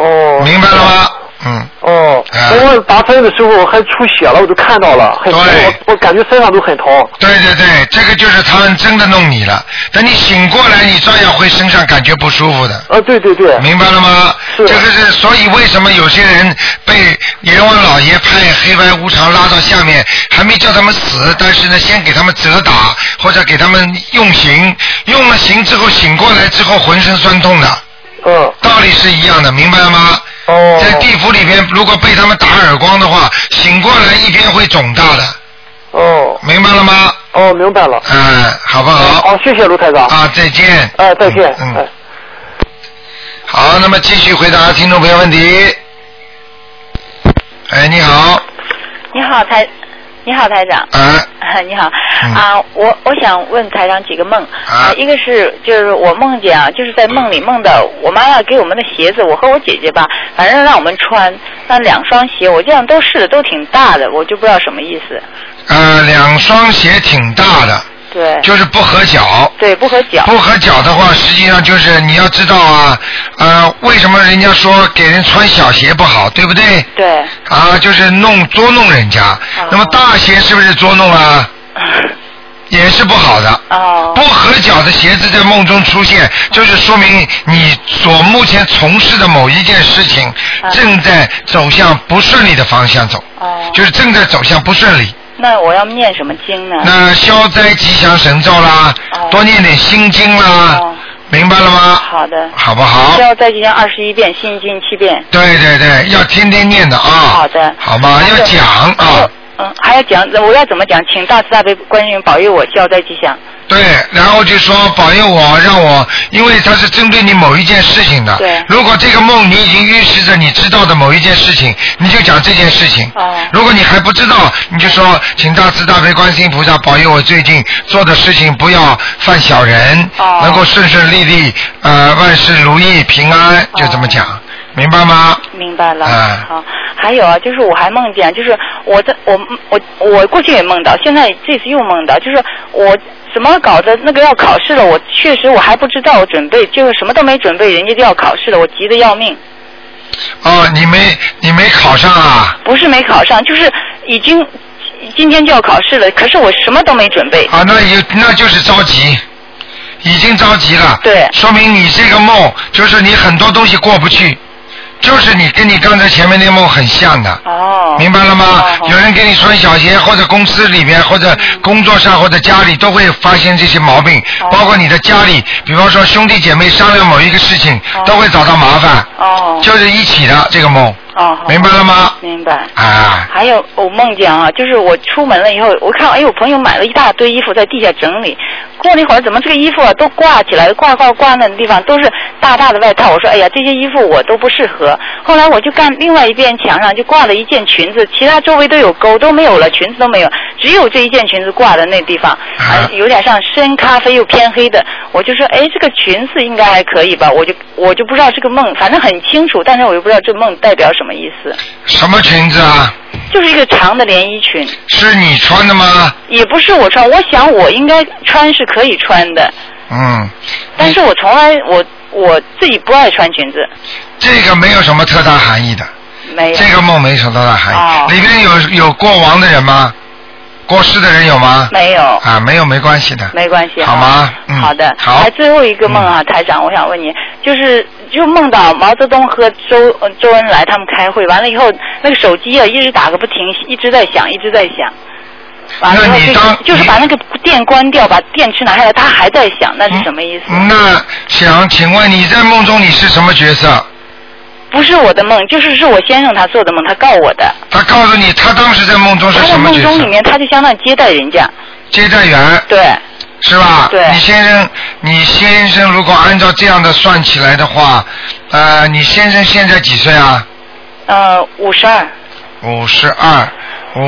哦。明白了吗？嗯。哦，啊我打针的时候还出血了，我都看到了，很疼，我我感觉身上都很疼。对对对，这个就是他们真的弄你了。等你醒过来，你照样会身上感觉不舒服的。啊，对对对。明白了吗？这个是，所以为什么有些人被阎王老爷派黑白无常拉到下面，还没叫他们死，但是呢，先给他们责打，或者给他们用刑，用了刑之后醒过来之后浑身酸痛的。嗯。道理是一样的，明白了吗？哦。在地府里边，如果被他们打耳光的话，醒过来一边会肿大的。哦。明白了吗？哦，明白了。嗯，好不好？好，谢谢卢台长。啊，再见。哎，再见。嗯哎。好，那么继续回答听众朋友问题。哎，你好，你好，台，你好，台长。啊。你好嗯啊，我我想问台长几个梦啊，一个是就是我梦见啊，就是在梦里梦到我妈妈给我们的鞋子，我和我姐姐吧，反正让我们穿那两双鞋，我这样都试的都挺大的，我就不知道什么意思。呃，两双鞋挺大的，对。就是不合脚。对，不合脚。不合脚的话，实际上就是你要知道啊，呃，为什么人家说给人穿小鞋不好，对不对？对。啊，就是弄捉弄人家。那么大鞋是不是捉弄啊？也是不好的。哦。不合脚的鞋子在梦中出现，就是说明你所目前从事的某一件事情正在走向不顺利的方向走。哦。就是正在走向不顺利。那我要念什么经呢？那消灾吉祥神咒啦，多念点心经啦，明白了吗？好的。好不好需要再吉祥二十一遍，心经七遍。对对对，要天天念的啊。好的。好吗？要讲啊。嗯，还要讲，我要怎么讲？请大慈大悲观世音保佑我消灾吉祥。对，然后就说保佑我，让我，因为它是针对你某一件事情的。对如果这个梦你已经预示着你知道的某一件事情，你就讲这件事情。哦。如果你还不知道，你就说，请大慈大悲观世音菩萨保佑我最近做的事情不要犯小人，哦能够顺顺利利，呃，万事如意平安，就这么讲，明白吗？明白了。嗯好，还有啊，就是我还梦见，就是我在我我我过去也梦到，现在这次又梦到，就是我怎么搞的那个要考试了，我确实我还不知道，我准备就是什么都没准备，人家就要考试了，我急得要命。哦，你没你没考上啊？不是没考上，就是已经今天就要考试了，可是我什么都没准备。啊，那也那就是着急，已经着急了。对。说明你这个梦就是你很多东西过不去，就是你跟你刚才前面那个梦很像的。哦。明白了吗？有人给你穿小鞋，或者公司里面，或者工作上，或者家里都会发现这些毛病，哦包括你的家里，比方说兄弟姐妹商量某一个事情，都会找到麻烦。哦。就是一起的这个梦。哦。明白了吗？明白。啊。还有我梦见啊，就是我出门了以后，我看哎，我朋友买了一大堆衣服在地下整理，过了一会儿，怎么这个衣服啊都挂起来，挂挂挂那地方都是大大的外套。我说哎呀，这些衣服我都不适合。后来我就看另外一边墙上就挂了一件裙子，其他周围都有钩都没有了，裙子都没有，只有这一件裙子挂在那地方，啊、有点像深咖啡又偏黑的。我就说哎，这个裙子应该还可以吧？我就我就不知道这个梦，反正很清楚，但是我又不知道这梦代表什么意思。什么裙子啊？就是一个长的连衣裙。是你穿的吗？也不是我穿，我想我应该穿是可以穿的，嗯，但是我从来我我自己不爱穿裙子，这个没有什么特大含义的。没有。这个梦没什么特大含义。哦里边有有过亡的人吗？过世的人有吗？没有。啊，没有没关系的。没关系。好吗？嗯。好的。好。还最后一个梦啊，台长，我想问你，就是就梦到毛泽东和周呃周恩来他们开会，完了以后那个手机啊一直打个不停，一直在响，一直在响。完了以后就是就是把那个电关掉，把电池拿下来，它还在响，那是什么意思？那想请问你在梦中你是什么角色？不是我的梦，就是是我先生他做的梦，他告我的。他告诉你，他当时在梦中是在什么角色？在梦中里面，他就相当于接待人家。接待员。对。是吧？对你先生，你先生如果按照这样的算起来的话，呃，你先生现在几岁啊？呃，五十二。五十二，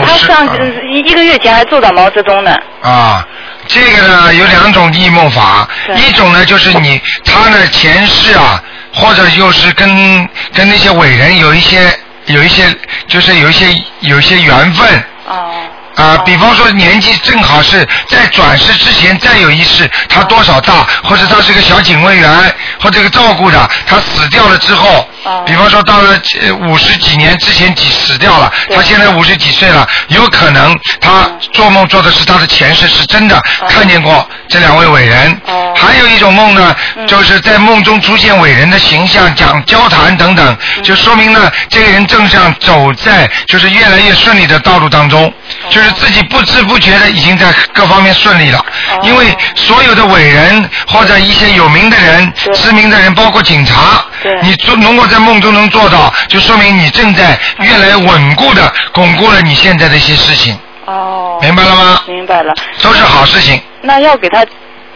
他上呃一一个月前还做到毛泽东呢。啊，这个呢有两种异梦法，一种呢就是你他的前世啊，或者就是跟跟那些伟人有一些有一些就是有一些有一些缘分。哦。啊，比方说年纪正好是在转世之前再有一世，他多少大，或者他是个小警卫员，或者个照顾的，他死掉了之后，比方说到了呃五十几年之前几死掉了，他现在五十几岁了，有可能他做梦做的是他的前世是真的看见过这两位伟人。还有一种梦呢，就是在梦中出现伟人的形象，讲交谈等等，就说明呢这个人正向走在就是越来越顺利的道路当中，就是自己不知不觉的已经在各方面顺利了。因为所有的伟人或者一些有名的人、知名的人，包括警察，你做能够在梦中能做到，就说明你正在越来越稳固的巩固了你现在的一些事情。哦。明白了吗？明白了。都是好事情那要给他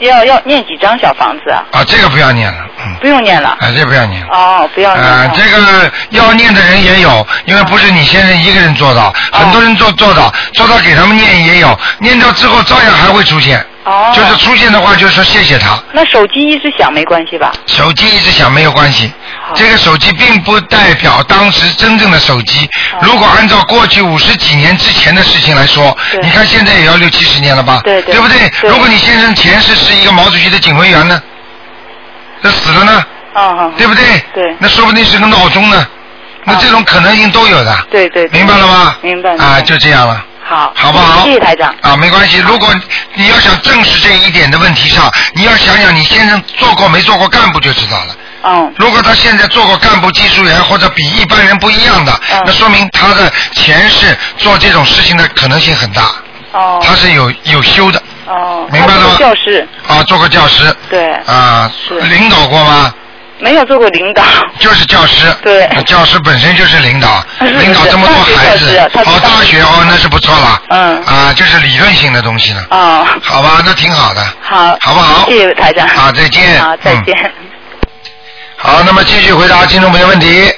要要念几张小房子啊？啊，这个不要念了，嗯，不用念了。啊，这个不要念。哦，不要念啊、了。这个要念的人也有，因为不是你先生一个人做到，很多人做做到，做到给他们念也有，念到之后照样还会出现。哦。就是出现的话，就说谢谢他。那手机一直响没关系吧？手机一直响没有关系，这个手机并不代表当时真正的手机。如果按照过去五十几年之前的事情来说，你看现在也要六七十年了吧？对对对不对？如果你先生前世是一个毛主席的警卫员呢，那死了呢？嗯对不对？对。那说不定是个闹钟呢，那这种可能性都有的。对对。明白了吗？明白。啊，就这样了。好。好不好？谢谢台长。啊，没关系。如果你要想证实这一点的问题上，你要想想你先生做过没做过干部就知道了。嗯。如果他现在做过干部、技术员或者比一般人不一样的，嗯那说明他的前世做这种事情的可能性很大。哦。他是有有修的。哦。明白了吗教师。啊，做过教师。对。啊，领导过吗？没有做过领导。就是教师。对。教师本身就是领导，是是领导这么多孩子，哦，大学哦，那是不错了。嗯。啊，就是理论性的东西了。哦。好吧，那挺好的。好。好不好？谢谢台长。好，再见。好，再见。好，那么继续回答听众朋友问题。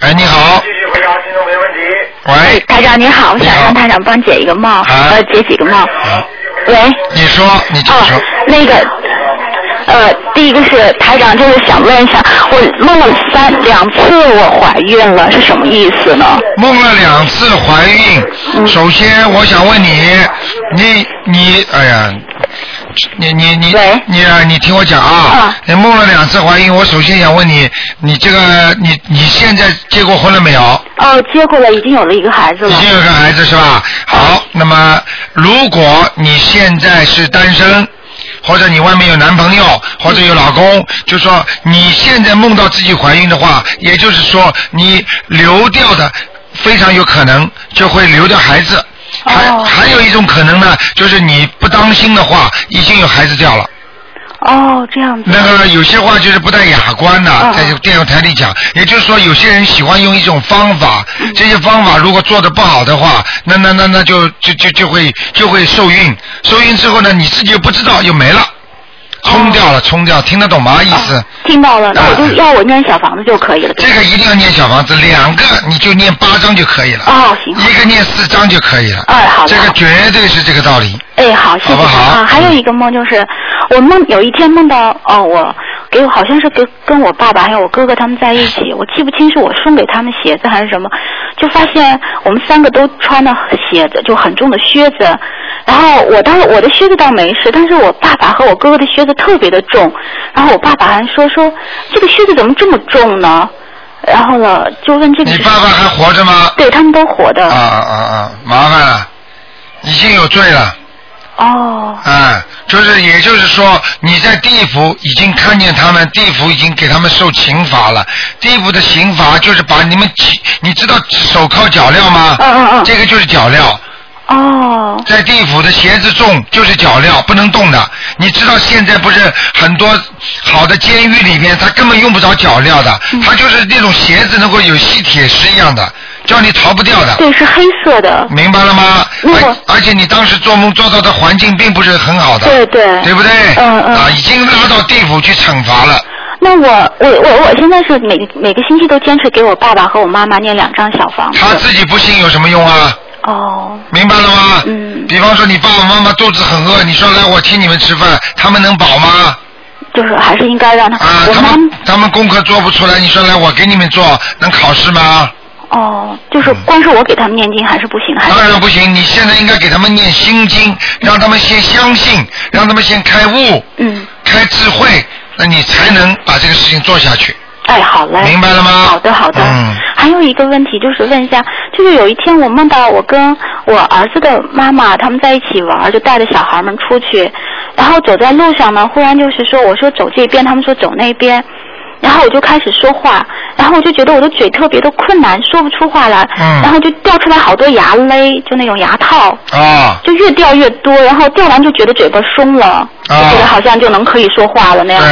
哎，你好。继续回答听众朋友问题。喂。台长你好，我想让台长帮解一个梦，呃，解几个梦。喂。你说，你请说。那个，呃，第一个是台长，就是想问一下，我梦了三两次我怀孕了，是什么意思呢？梦了两次怀孕，嗯首先我想问你，你你，哎呀，你你你你啊，你听我讲啊，你梦了两次怀孕，我首先想问你，你这个你你现在结过婚了没有？哦，结过了，已经有了一个孩子了。已经有个孩子是吧？好，那么如果你现在是单身，或者你外面有男朋友或者有老公，就说你现在梦到自己怀孕的话，也就是说你流掉的非常有可能就会流掉孩子。还、还有一种可能呢，就是你不当心的话，已经有孩子掉了。哦，这样子。那个有些话就是不太雅观的，在电视台里讲，也就是说有些人喜欢用一种方法，这些方法如果做的不好的话，那那那那就就就就会就会受孕，受孕之后呢，你自己又不知道又没了，冲掉了，冲掉，听得懂吗？意思？听到了，那我就要我念小房子就可以了。这个一定要念小房子，两个你就念八张就可以了。哦，行。一个念四张就可以了。哎，好的。这个绝对是这个道理。哎，好，谢谢好不好啊。还有一个梦就是，我梦有一天梦到哦，我给我好像是跟跟我爸爸还有我哥哥他们在一起，我记不清是我送给他们鞋子还是什么，就发现我们三个都穿的鞋子，就很重的靴子。然后我当我的靴子倒没事，但是我爸爸和我哥哥的靴子特别的重。然后我爸爸还说说这个靴子怎么这么重呢？然后呢，就问这个。你爸爸还活着吗？对他们都活的。啊啊啊！麻烦了，已经有罪了。哦。啊，就是也就是说，你在地府已经看见他们，地府已经给他们受刑罚了。地府的刑罚就是把你们，你知道手铐脚镣吗？嗯嗯嗯。这个就是脚镣。哦。在地府的鞋子重就是脚镣，不能动的。你知道现在不是很多好的监狱里面，他根本用不着脚镣的，嗯他就是那种鞋子能够有吸铁石一样的，叫你逃不掉的。对，是黑色的。明白了吗？而而且你当时做梦做到的环境并不是很好的，对对对不对？嗯嗯啊，已经拉到地府去惩罚了。那我我我我现在是每每个星期都坚持给我爸爸和我妈妈念两张小房子。他自己不信有什么用啊？哦。明白了吗？嗯。比方说你爸爸妈妈肚子很饿，你说来我请你们吃饭，他们能饱吗？就是还是应该让他。啊，他们他们功课做不出来，你说来我给你们做，能考试吗？哦，就是光是我给他们念经还是不行，还是当然不行，你现在应该给他们念心经，让他们先相信，让他们先开悟，嗯，开智慧，那你才能把这个事情做下去。哎，好嘞。明白了吗好的，好的。嗯。还有一个问题就是问一下，就是有一天我梦到我跟我儿子的妈妈他们在一起玩，就带着小孩们出去，然后走在路上呢，忽然就是说我说走这边，他们说走那边。然后我就开始说话，然后我就觉得我的嘴特别的困难，说不出话来，嗯然后就掉出来好多牙勒，就那种牙套，啊就越掉越多，然后掉完就觉得嘴巴松了，就觉得好像就能可以说话了那样。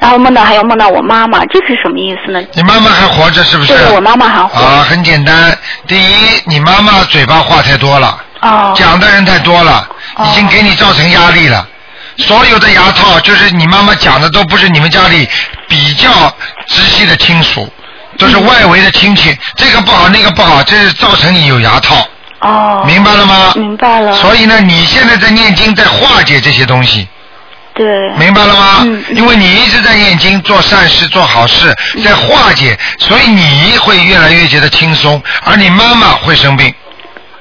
对。然后梦到还有梦到我妈妈，这是什么意思呢？你妈妈还活着是不是？对，我妈妈还活。啊，很简单。第一，你妈妈嘴巴话太多了，哦。讲的人太多了，已经给你造成压力了。所有的牙套就是你妈妈讲的，都不是你们家里比较直系的亲属，都是外围的亲戚。这个不好，那个不好，这是造成你有牙套。哦。明白了吗？明白了。所以呢，你现在在念经，在化解这些东西。对。明白了吗？嗯因为你一直在念经、做善事、做好事，在化解，所以你会越来越觉得轻松，而你妈妈会生病。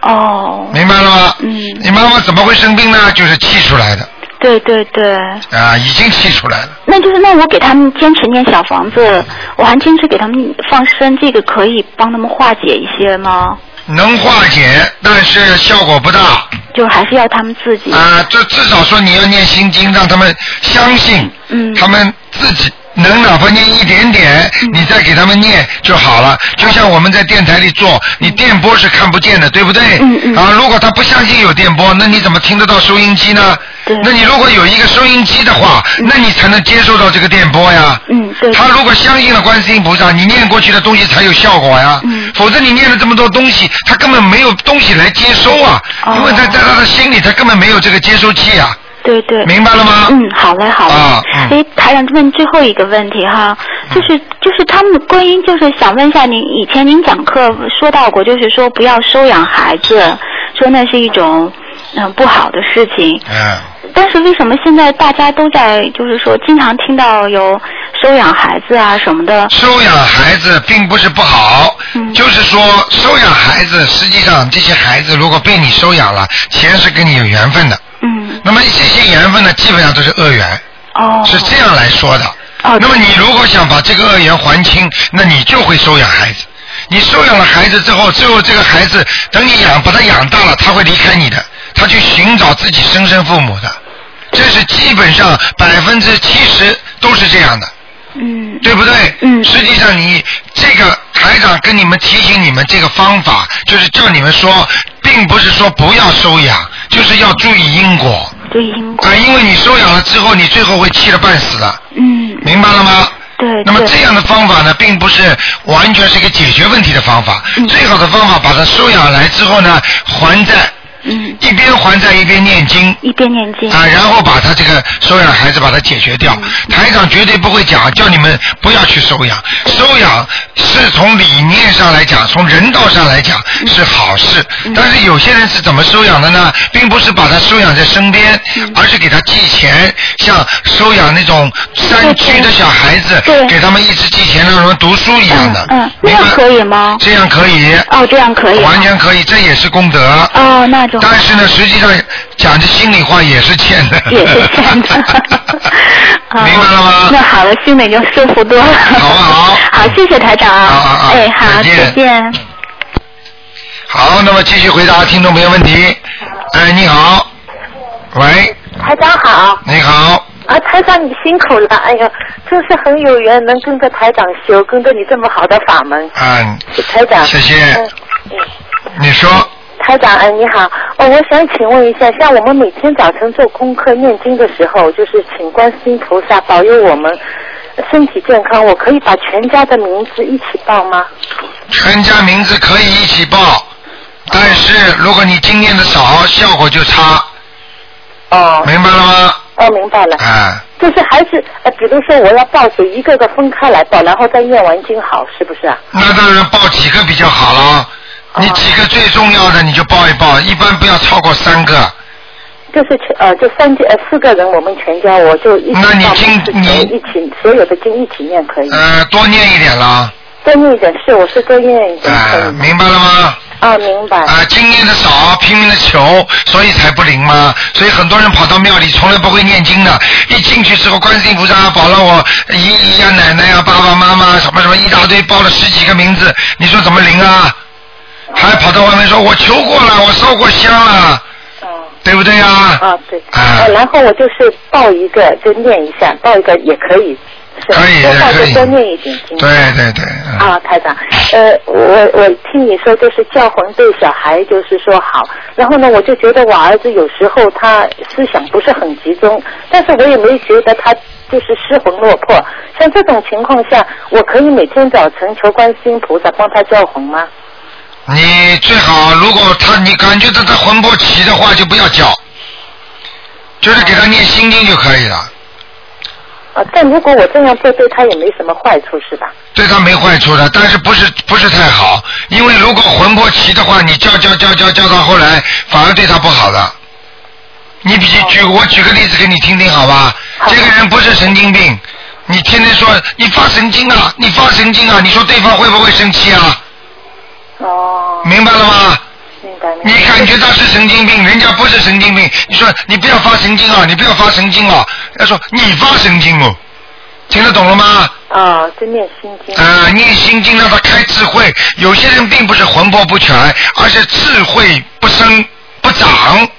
哦。明白了吗？嗯。你妈妈怎么会生病呢？就是气出来的对对对。啊，已经气出来了。那就是那我给他们坚持念小房子，我还坚持给他们放生，这个可以帮他们化解一些吗？能化解，但是效果不大。就还是要他们自己。啊，这至少说你要念心经，让他们相信，嗯，他们自己能哪怕念一点点，你再给他们念就好了。就像我们在电台里做，你电波是看不见的，对不对？嗯嗯啊，如果他不相信有电波，那你怎么听得到收音机呢？那你如果有一个收音机的话，那你才能接受到这个电波呀。嗯，对。他如果相信了观世音菩萨，你念过去的东西才有效果呀。嗯。否则你念了这么多东西，他根本没有东西来接收啊，因为在在他的心里，他根本没有这个接收器啊。对对。明白了吗？嗯，好嘞，好嘞。啊哎，台长，问最后一个问题哈，就是就是他们观音就是想问一下您，以前您讲课说到过，就是说不要收养孩子，说那是一种嗯、不好的事情。嗯。但是为什么现在大家都在就是说经常听到有收养孩子啊什么的？收养孩子并不是不好，就是说收养孩子，实际上这些孩子如果被你收养了，前世跟你有缘分的。嗯。那么这些缘分呢，基本上都是恶缘。哦。是这样来说的。哦。那么你如果想把这个恶缘还清，那你就会收养孩子。你收养了孩子之后，最后这个孩子等你养把他养大了，他会离开你的，他去寻找自己生身父母的。这是基本上百分之七十都是这样的。嗯。对不对？嗯。实际上你这个台长跟你们提醒你们这个方法，就是叫你们说，并不是说不要收养，就是要注意因果。注意因果。啊，因为你收养了之后，你最后会气得半死的。嗯。明白了吗？对。那么这样的方法呢，并不是完全是一个解决问题的方法。嗯最好的方法，把它收养来之后呢，还债。嗯。一边还债一边念经。一边念经。啊，然后把他这个收养孩子把他解决掉。台长绝对不会讲叫你们不要去收养，收养是从理念上来讲，从人道上来讲是好事。但是有些人是怎么收养的呢？并不是把他收养在身边，而是给他寄钱，像收养那种山区的小孩子，给他们一直寄钱让他们读书一样的。嗯，这样可以吗？这样可以。哦，这样可以。完全可以，这也是功德。哦，那就。但是呢，实际上讲句心里话，也是欠的。也是欠的。明白了吗？那好了，心里就舒服多了。好啊好。好，谢谢台长。好好好哎，好，再见再见。好，那么继续回答听众朋友问题。哎，你好，喂，台长好。你好，啊，台长你辛苦了，哎呀，真是很有缘能跟着台长修，跟着你这么好的法门。嗯，台长。谢谢你说，台长，哎，你好，哦，我想请问一下，像我们每天早晨做功课念经的时候，就是请观世音菩萨保佑我们身体健康，我可以把全家的名字一起报吗？全家名字可以一起报，但是如果你经验的少，效果就差。哦。明白了吗？哦，明白了。啊，就是还是呃，比如说我要报就一个个分开来报，然后再念完经好，是不是啊？那当然报几个比较好了。你几个最重要的你就报一报，一般不要超过三个。就是全呃，就三呃四个人，我们全家我就一起那你报经你一起所有的经一起念可以。呃，多念一点啦，多念一点是，我是多念一点明白了吗？啊，明白。啊，经念的少，拼命的求，所以才不灵嘛。所以很多人跑到庙里，从来不会念经的。一进去之后，观世音菩萨保了我姨姨呀、奶奶呀、爸爸妈妈什么什么一大堆，报了十几个名字，你说怎么灵啊？还跑到外面说，我求过了，我烧过香了，对不对呀？啊，对。啊，然后我就是报一个就念一下，报一个也可以。是可以多报可以就多念一点经。对对对，嗯啊，台长，呃，我我听你说就是教魂对小孩就是说好，然后呢，我就觉得我儿子有时候他思想不是很集中，但是我也没觉得他就是失魂落魄。像这种情况下，我可以每天早晨求观世音菩萨帮他教魂吗？你最好如果他你感觉到他魂魄齐的话，就不要叫，就是给他念心经就可以了。啊，但如果我这样做对他也没什么坏处，是吧？对他没坏处的，但是不是不是太好，因为如果魂魄齐的话，你叫叫叫叫叫到后来，反而对他不好的。你比举我举个例子给你听听好吧？这个人不是神经病，你天天说你发神经啊，你发神经啊，你说对方会不会生气啊？哦。明白了吗？明白明你感觉他是神经病，人家不是神经病，你说你不要发神经啊，你不要发神经啊，他说你发神经哦，听得懂了吗？啊，真念心经。啊，念心经让他开智慧。有些人并不是魂魄不全，而是智慧不生不长，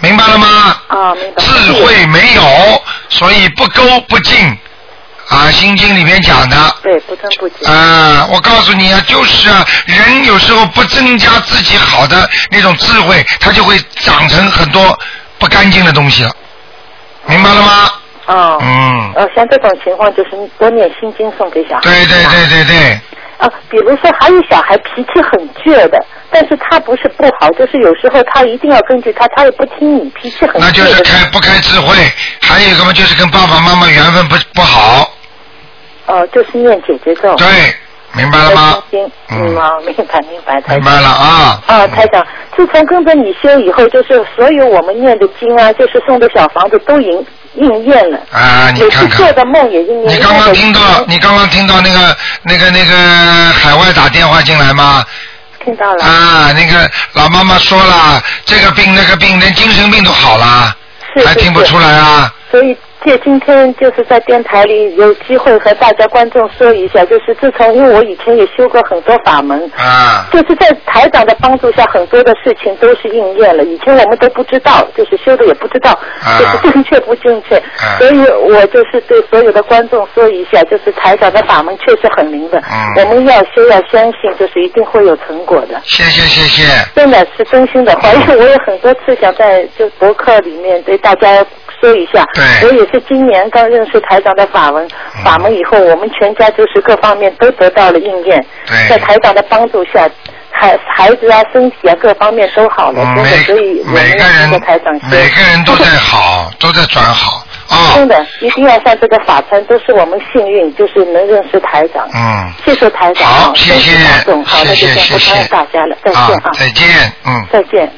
明白了吗？啊，明白。智慧没有，所以不勾不进，啊，《心经》里面讲的。对，不增不减。啊，我告诉你啊，就是啊，人有时候不增加自己好的那种智慧，他就会长成很多不干净的东西了，明白了吗？哦。嗯。呃，像这种情况就是多念心经送给小孩。对对对对对。啊，比如说还有小孩脾气很倔的，但是他不是不好，就是有时候他一定要根据他，他也不听你，脾气很倔。那就是开不开智慧，还有一个嘛，就是跟爸爸妈妈缘分不不好。哦，就是念姐姐咒。对，明白了吗？心嗯，啊，明白明白，明白了啊。啊，台长，自从跟着你修以后，就是所有我们念的经啊，就是送的小房子都应应验了。啊，你看每次做。的梦也应验。你刚刚听到，你刚刚听到那个那个那个海外打电话进来吗？听到了。啊，那个老妈妈说了，这个病那个病，连精神病都好了，是还听不出来啊？所以借今天就是在电台里有机会和大家观众说一下，就是自从因为我以前也修过很多法门，啊，就是在台长的帮助下，很多的事情都是应验了。以前我们都不知道，就是修的也不知道，啊就是正确不正确。所以我就是对所有的观众说一下，就是台长的法门确实很灵的，我们要修要相信，就是一定会有成果的。谢谢谢谢。真的是真心的话，因为我有很多次想在就博客里面对大家说一下，对我也是今年刚认识台长的法门，法门以后，我们全家就是各方面都得到了应验，对在台长的帮助下，孩孩子啊、身体啊各方面都好了，真的，所以我们每个人跟着台长每个人都在好，都在转好啊。真的一定要像这个法餐，都是我们幸运，就是能认识台长。嗯。谢谢台长，好啊谢谢身体保重好，谢谢不大家了，再见啊，再见，嗯。再见。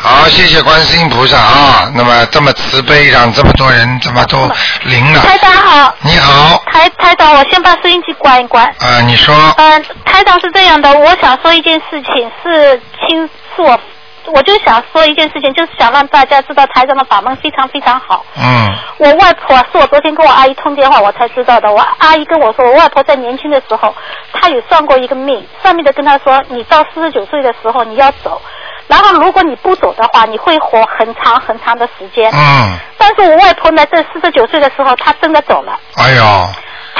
好，谢谢观世音菩萨啊！那么这么慈悲，让这么多人怎么都灵了。台长好。你好。台台长，我先把收音机关一关。啊，你说。嗯、台长是这样的，我想说一件事情，是亲，是我，我就想说一件事情，就是想让大家知道台长的法门非常非常好。嗯。我外婆是我昨天跟我阿姨通电话，我才知道的。我阿姨跟我说，我外婆在年轻的时候，她有算过一个命，算命的跟她说，你到四十九岁的时候你要走，然后如果你不走的话，你会活很长很长的时间。嗯。但是我外婆呢，在四十九岁的时候，她真的走了。哎呦，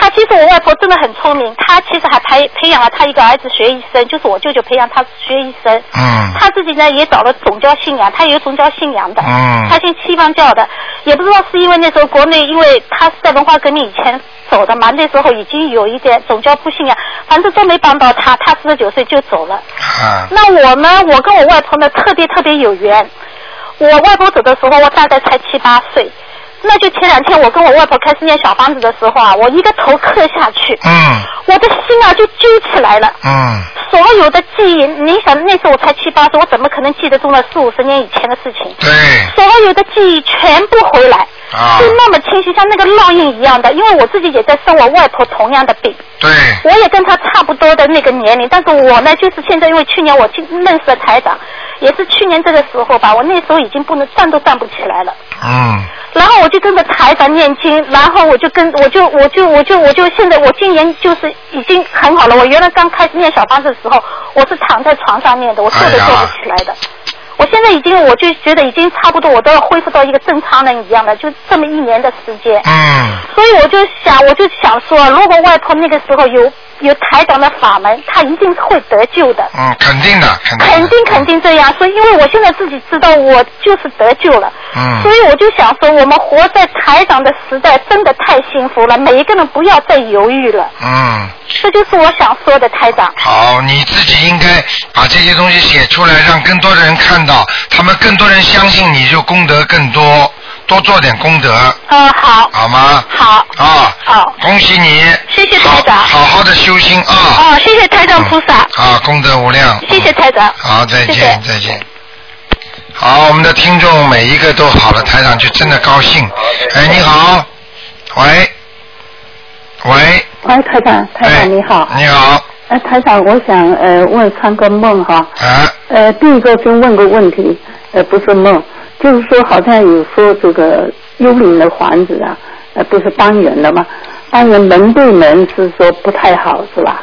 她其实我外婆真的很聪明，她其实还培培养了她一个儿子学医生，就是我舅舅培养她学医生。嗯。她自己呢也找了总教信仰，她也有总教信仰的。嗯她信西方教的，也不知道是因为那时候国内，因为她是在文化革命以前走的嘛，那时候已经有一点总教不信仰，反正都没帮到她，她四十九岁就走了。啊。那我呢，我跟我外婆呢特别特别有缘。我外婆走的时候，我大概才七八岁。那就前两天我跟我外婆开始念小房子的时候啊，我一个头磕下去，嗯我的心啊就揪起来了。嗯所有的记忆，你想那时候我才七八岁，我怎么可能记得住了四五十年以前的事情？对。所有的记忆全部回来，啊就那么清晰，像那个烙印一样的。因为我自己也在生我外婆同样的病，对。我也跟她差不多的那个年龄，但是我呢，就是现在因为去年我去认识了台长，也是去年这个时候吧，我那时候已经不能站都站不起来了。嗯然后我就跟着台长念经，然后我就跟我就我就我就我就现在我今年就是已经很好了。我原来刚开始念小房子的时候，我是躺在床上念的，我坐都坐不起来的。我现在已经我就觉得已经差不多，我都要恢复到一个正常人一样的，就这么一年的时间。嗯。所以我就想，我就想说，如果外婆那个时候有有台长的法门，他一定会得救的。嗯，肯定的，肯定的。肯定肯定这样，所以因为我现在自己知道我就是得救了，嗯所以我就想说，我们活在台长的时代真的太幸福了，每一个人不要再犹豫了，嗯。这就是我想说的，台长。好，你自己应该把这些东西写出来，让更多的人看到，他们更多人相信你，就功德更多，多做点功德，嗯，好。好吗？好。啊。好。恭喜你。谢谢台长。好好的修心啊。哦，谢谢台长菩萨。啊，功德无量。谢谢台长。好，再见，再见。好，我们的听众每一个都好了，台长就真的高兴。哎，你好，喂，喂，喂，台长，台长你好。你好。哎，台长，我想呃问三个梦哈。啊。呃，第一个先问个问题，呃，不是梦，就是说好像有说这个幽灵的房子啊，呃，不是单人的吗？单人门对门是说不太好是吧？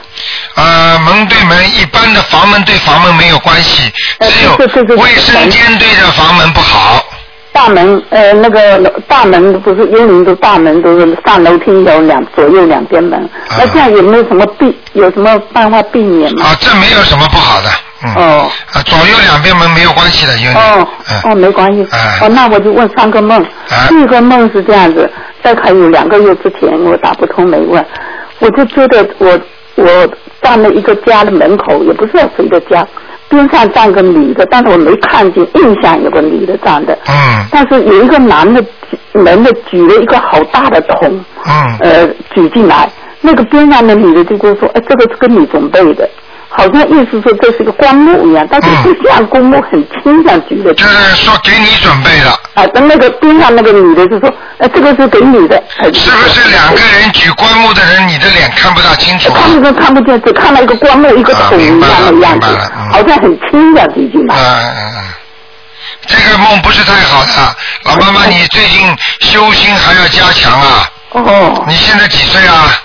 呃，门对门，一般的房门对房门没有关系，只有卫生间对着房门不好。大门呃那个大门不是幽灵的大门都是上楼梯有两左右两边门，那这样有没有什么避有什么办法避免吗？啊，这没有什么不好的。嗯。哦。啊，左右两边门没有关系的，因为。哦哦，没关系。哦，那我就问三个梦。第一个梦是这样子，在还有两个月之前我打不通没问，我就觉得我我站了一个家的门口，也不知道谁的家。边上站个女的，但是我没看见，印象有个女的站的。嗯。但是有一个男的男的举了一个好大的桶。嗯。呃，举进来，那个边上的女的就跟我说：“哎，这个是给你准备的，好像意思说这是一个棺木一样，但是不像棺木，很轻的。”就是说给你准备的。啊，跟那个边上那个女的就说：“呃，这个是给你的。”是不是两个人举棺木的人，你的脸看不大清楚？看不见，看不见，只看到一个棺木，一个桶一样的样子，好像很轻的举进来。嗯嗯嗯。这个梦不是太好的，老妈妈，你最近修心还要加强啊。哦。你现在几岁啊？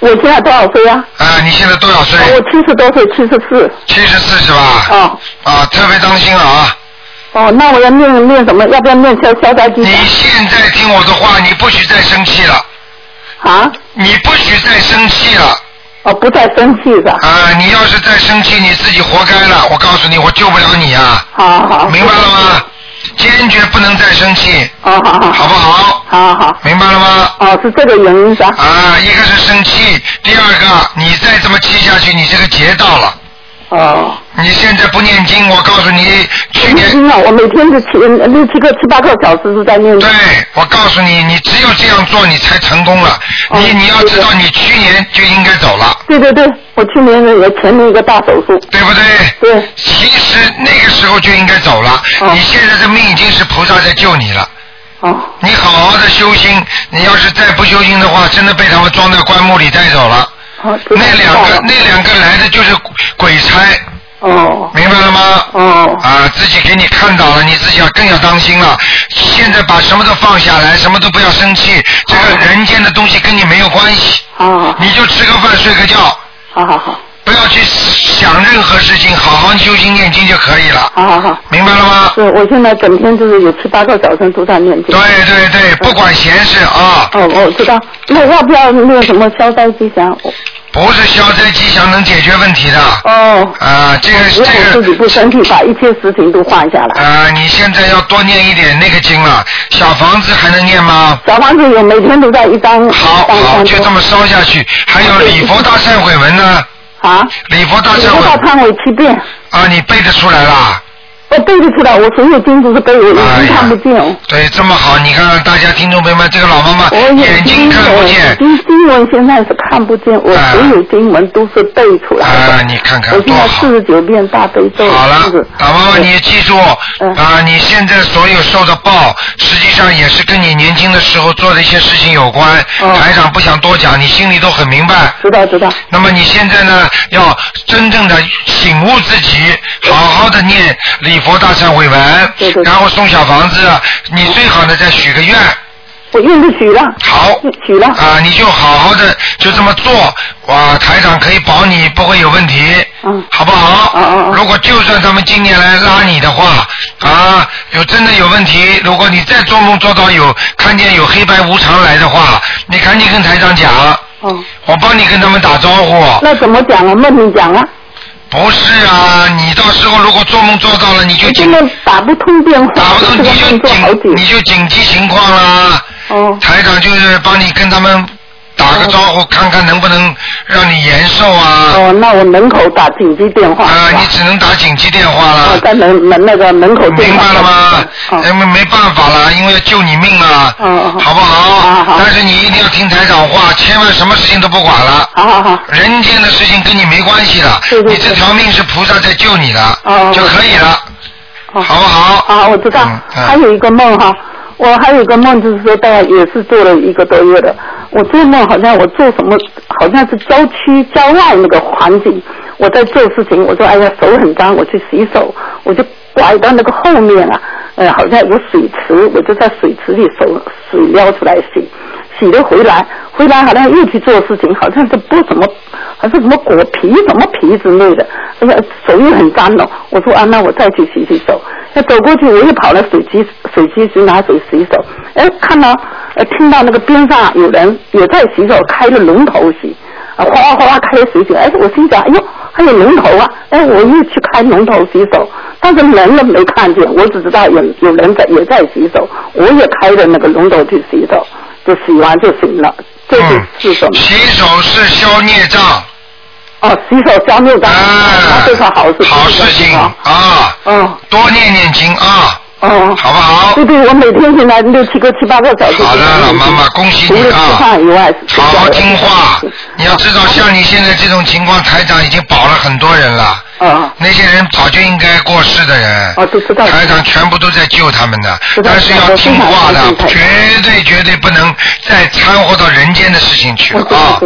我现在多少岁啊？啊，你现在多少岁？我七十多岁，七十四。七十四是吧？啊。啊，特别当心啊！哦，那我要念念什么？要不要念消消灾吉祥？你现在听我的话，你不许再生气了。啊？你不许再生气了。哦，不再生气是吧？啊，你要是再生气，你自己活该了。我告诉你，我救不了你啊。好好。明白了吗？坚决不能再生气。好好好。好不好？好好。明白了吗？哦，是这个原因是吧？啊，一个是生气，第二个你再这么气下去，你这个劫到了。哦。你现在不念经，我告诉你，去年。经啊，我每天就七六七个七八个小时都在念。对，我告诉你，你只有这样做，你才成功了。你你要知道，你去年就应该走了。对对对，我去年也前面一个大手术。对不对？对。其实那个时候就应该走了。你现在的命已经是菩萨在救你了。哦。你好好的修心，你要是再不修心的话，真的被他们装在棺木里带走了。那两个那两个来的就是鬼差。哦。明白了吗？哦。啊，自己给你看到了，你自己要更要当心了。现在把什么都放下来，什么都不要生气。这个人间的东西跟你没有关系。哦。你就吃个饭，睡个觉。好好好。去想任何事情，好好修心念经就可以了。好好好。明白了吗？是，我现在整天就是有七八个早晨都在念经。对对对，不管闲事啊。哦，我知道。那要不要念什么消灾吉祥？不是消灾吉祥能解决问题的。哦。啊，这个这个。自己不生气，把一切事情都放下来。啊，你现在要多念一点那个经了。小房子还能念吗？小房子有，每天都在一张。好好，就这么烧下去。还有礼佛大忏悔文呢。啊。礼佛大忏悔。礼佛大忏悔七遍。啊，你背得出来啦？我背得出来，我所有经都是背，我眼睛看不见。对，这么好，你看看大家听众朋友们，这个老妈妈眼睛看不见。经经文现在是看不见，我所有经文都是背出来的。啊，你看看我现在四十九遍大悲咒。好了，老妈妈，你也记住啊，你现在所有受的报，实际上也是跟你年轻的时候做的一些事情有关。台长不想多讲，你心里都很明白。知道知道。那么你现在呢，要真正的醒悟自己，好好的念礼佛大忏悔文，然后送小房子，你最好呢再许个愿。我愿意许了。好。许了。啊，你就好好的就这么做，哇，台长可以保你不会有问题。嗯。好不好？嗯嗯如果就算他们今年来拉你的话，啊，有真的有问题，如果你再做梦做到有看见有黑白无常来的话，你赶紧跟台长讲。哦。我帮你跟他们打招呼。那怎么讲啊？梦里讲啊？不是啊，你到时候如果做梦做到了，你就紧打不通电话，打不通你就紧你就紧急情况啦。哦。台长就是帮你跟他们打个招呼，看看能不能让你延寿啊。哦，那我门口打紧急电话。啊，你只能打紧急电话了。哦，在门门那个门口。明白了吗？因为没办法了，因为要救你命啊。哦好不好？好好。但是你一定要听台长话，千万什么事情都不管了。好好好。人间的事情跟你没关系的，你这条命是菩萨在救你的，就可以了。好不好？好，我知道。还有一个梦哈，我还有个梦，就是说大概也是做了一个多月的。我做梦好像我做什么，好像是郊区郊外那个环境，我在做事情。我说哎呀手很脏，我去洗手，我就拐到那个后面啊，呃好像有水池，我就在水池里手水撩出来洗，洗了回来，回来好像又去做事情，好像是不怎么还是什么果皮什么皮之类的，哎呀，手又很脏了。我说啊，那我再去洗洗手。那走过去，我又跑到水机水机去拿水洗手。哎，看到听到那个边上有人也在洗手，开了龙头洗，哗哗哗开水洗。哎，我心想，哎呦，还有龙头啊！哎，我又去开龙头洗手，但是人了没看见，我只知道有有人在也在洗手，我也开了那个龙头去洗手，就洗完就行了。这是是什么？洗手是消孽障。哦，洗手消孽障，那这是好事。好事情啊！嗯，多念念经啊！哦，好不好？对对，我每天现在六七个、七八个小时。好的，老妈妈，恭喜你啊！好好听话。你要知道，像你现在这种情况，台长已经保了很多人了。啊。那些人早就应该过世的人。哦，都知道。台长全部都在救他们的，但是要听话的绝对绝对不能再掺和到人间的事情去了啊！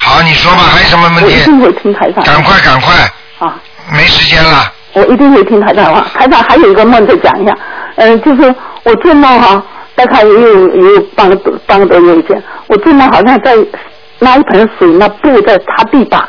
好，你说吧，还有什么问题？我一定会听台长。赶快赶快！啊。没时间了。我一定会听台长话。台长还有一个梦再讲一下，嗯、就是我做梦哈，大概也有也有半个多半个多月以前，我做梦好像在拿一盆水，那布在擦地板，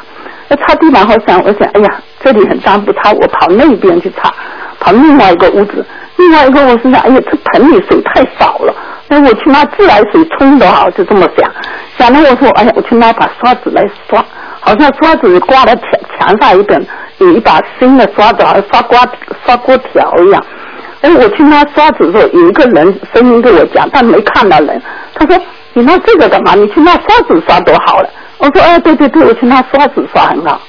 那擦地板，好想我想，哎呀，这里很脏不擦，我跑那边去擦，跑另外一个屋子，另外一个我是想，哎呀，这盆里水太少了，那我去拿自来水冲的好，就这么想，想了我说，哎呀，我去拿把刷子来刷，好像刷子挂在墙墙上一本有一把新的刷子，好像刷刮刷锅条一样。哎，我去拿刷子的时候，有一个人声音跟我讲，但没看到人。他说：“你拿这个干嘛？你去拿刷子刷多好了。”我说：“哎，对对对，我去拿刷子刷很好。”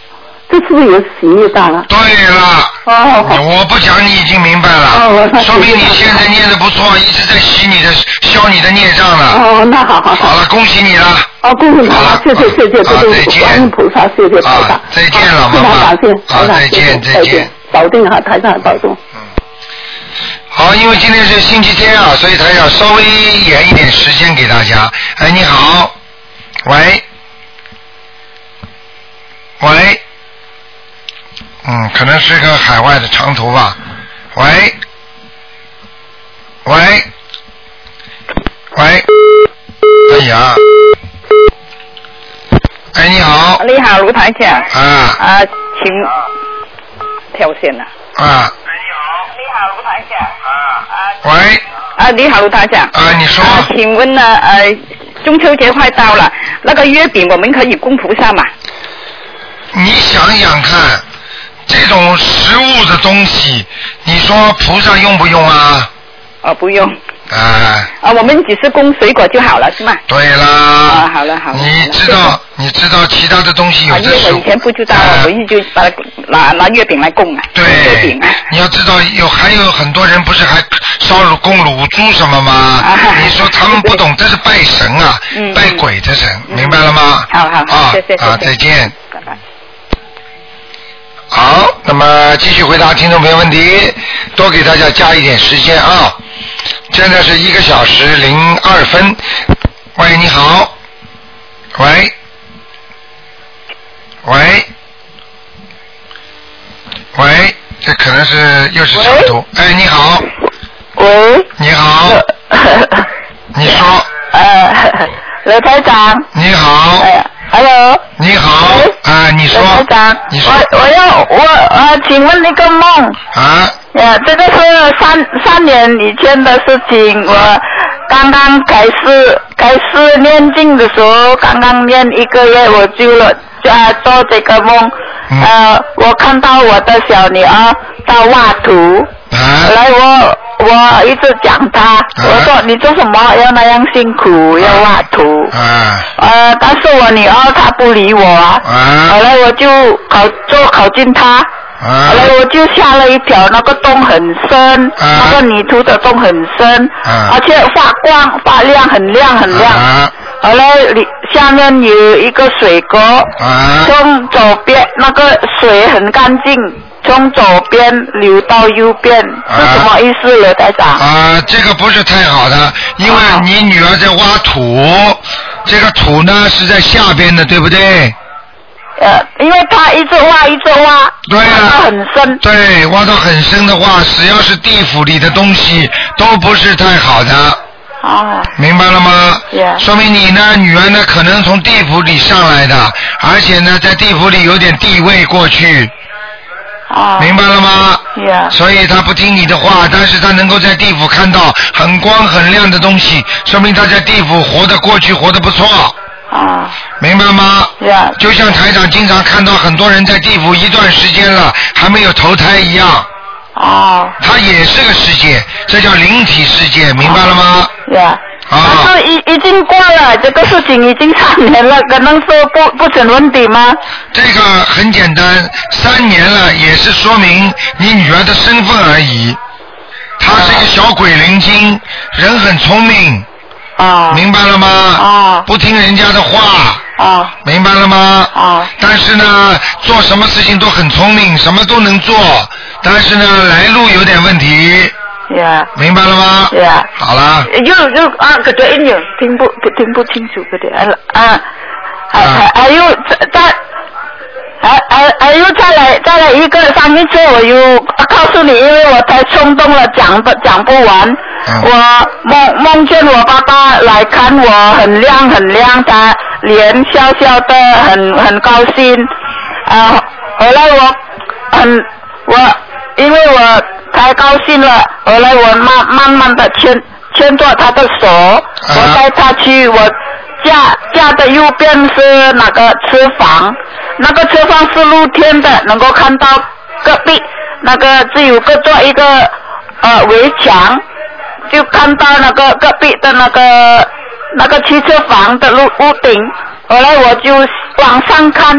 这是不是有洗孽障啊？对了，哦，我不讲你已经明白了，说明你现在念的不错，一直在洗你的消你的孽障了。哦，那好好好了，恭喜你了。哦，恭喜你了，谢谢谢谢，这都是观音菩萨，谢谢菩萨。再见了，非常感谢台长，再见谢谢再见，保定哈，台上保重。好，因为今天是星期天啊，所以他要稍微延一点时间给大家。哎，你好，喂，喂，嗯，可能是个海外的长途吧。喂，喂，喂，哎呀，哎，你好，你好，卢台长。啊。啊，请跳线了。啊，喂，啊，你好，卢台长。啊，你说。啊，请问呢，呃，中秋节快到了，那个月饼我们可以供菩萨吗？你想想看，这种食物的东西，你说菩萨用不用啊？哦，不用。啊，啊，我们只是供水果就好了，是吗？对啦。啊，好了好了。你知道，你知道其他的东西有啊，因为的是我以前不知道，我一就把它拿拿月饼来供啊。对，月饼你要知道有还有很多人不是还烧乳供乳猪什么吗？你说他们不懂，这是拜神啊，拜鬼的神，明白了吗？好好好，啊谢谢谢谢。啊，再见。拜拜。好，那么继续回答听众朋友问题，多给大家加一点时间啊。现在是一个小时零二分。喂，你好。喂。喂。喂，这可能是又是长途。哎，你好。喂。你好。你说。呃，刘台长。你好。Hello。你好。啊，你说。你说。我我要我呃，请问一个梦。啊。呀，这个是三三年以前的事情，我刚刚开始开始念经的时候，刚刚念一个月，我就了啊做这个梦，呃，我看到我的小女儿在画图，后来我我一直讲他，我说你做什么？要那样辛苦要画图，啊。呃，但是我女儿她不理我啊，后来我就考就考进她。后来我就下了一条，那个洞很深，那个泥土的洞很深，而且发光发亮，很亮很亮。后来里下面有一个水沟，从左边那个水很干净，从左边流到右边，是什么意思，刘台长？啊，这个不是太好的，因为你女儿在挖土，这个土呢是在下边的，对不对？呃，因为他一直挖一直挖，对啊，很深。对，挖到很深的话，只要是地府里的东西都不是太好的。哦。明白了吗说明你呢，女儿呢，可能从地府里上来的，而且呢，在地府里有点地位过去。哦。明白了吗所以她不听你的话，但是她能够在地府看到很光很亮的东西，说明她在地府活得过去，活得不错。啊。明白吗就像台长经常看到很多人在地府一段时间了，还没有投胎一样。哦。它也是个世界，这叫灵体世界，明白了吗？呀。啊。但是已已经过了，这个事情已经三年了，可能说不不成问题吗？这个很简单，三年了也是说明你女儿的身份而已。她是一个小鬼灵精，人很聪明。啊。明白了吗？啊。不听人家的话。啊。明白了吗？啊。但是呢，做什么事情都很聪明，什么都能做，但是呢，来路有点问题。呀。明白了吗？呀。好了。又又啊，可这一点听不不听不清楚，可点啊，还还还又再再还还还有再来再来一个，上一次我又告诉你，因为我太冲动了，讲不讲不完。我梦梦见我爸爸来看我，很亮很亮，他脸笑笑的，很很高兴。啊，后来我很我因为我太高兴了，后来我慢慢慢的牵牵着他的手，我带他去我家家的右边是那个车房，那个车房是露天的，能够看到隔壁那个只有个做一个呃围墙，就看到那个隔壁的那个那个汽车房的屋屋顶。后来我就往上看，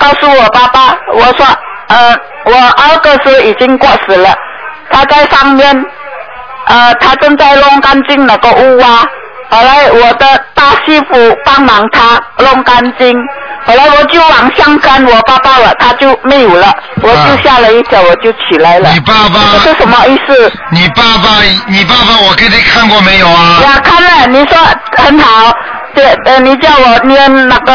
告诉我爸爸，我说呃我二哥是已经过世了，他在上面，呃他正在弄干净那个屋啊。后来我的大媳妇帮忙他弄干净，后来我就往上看我爸爸了，他就没有了，我就吓了一跳，我就起来了。你爸爸这是什么意思？你爸爸，你爸爸，我给你看过没有啊？呀，看了，你说很好，对，呃，你叫我念那个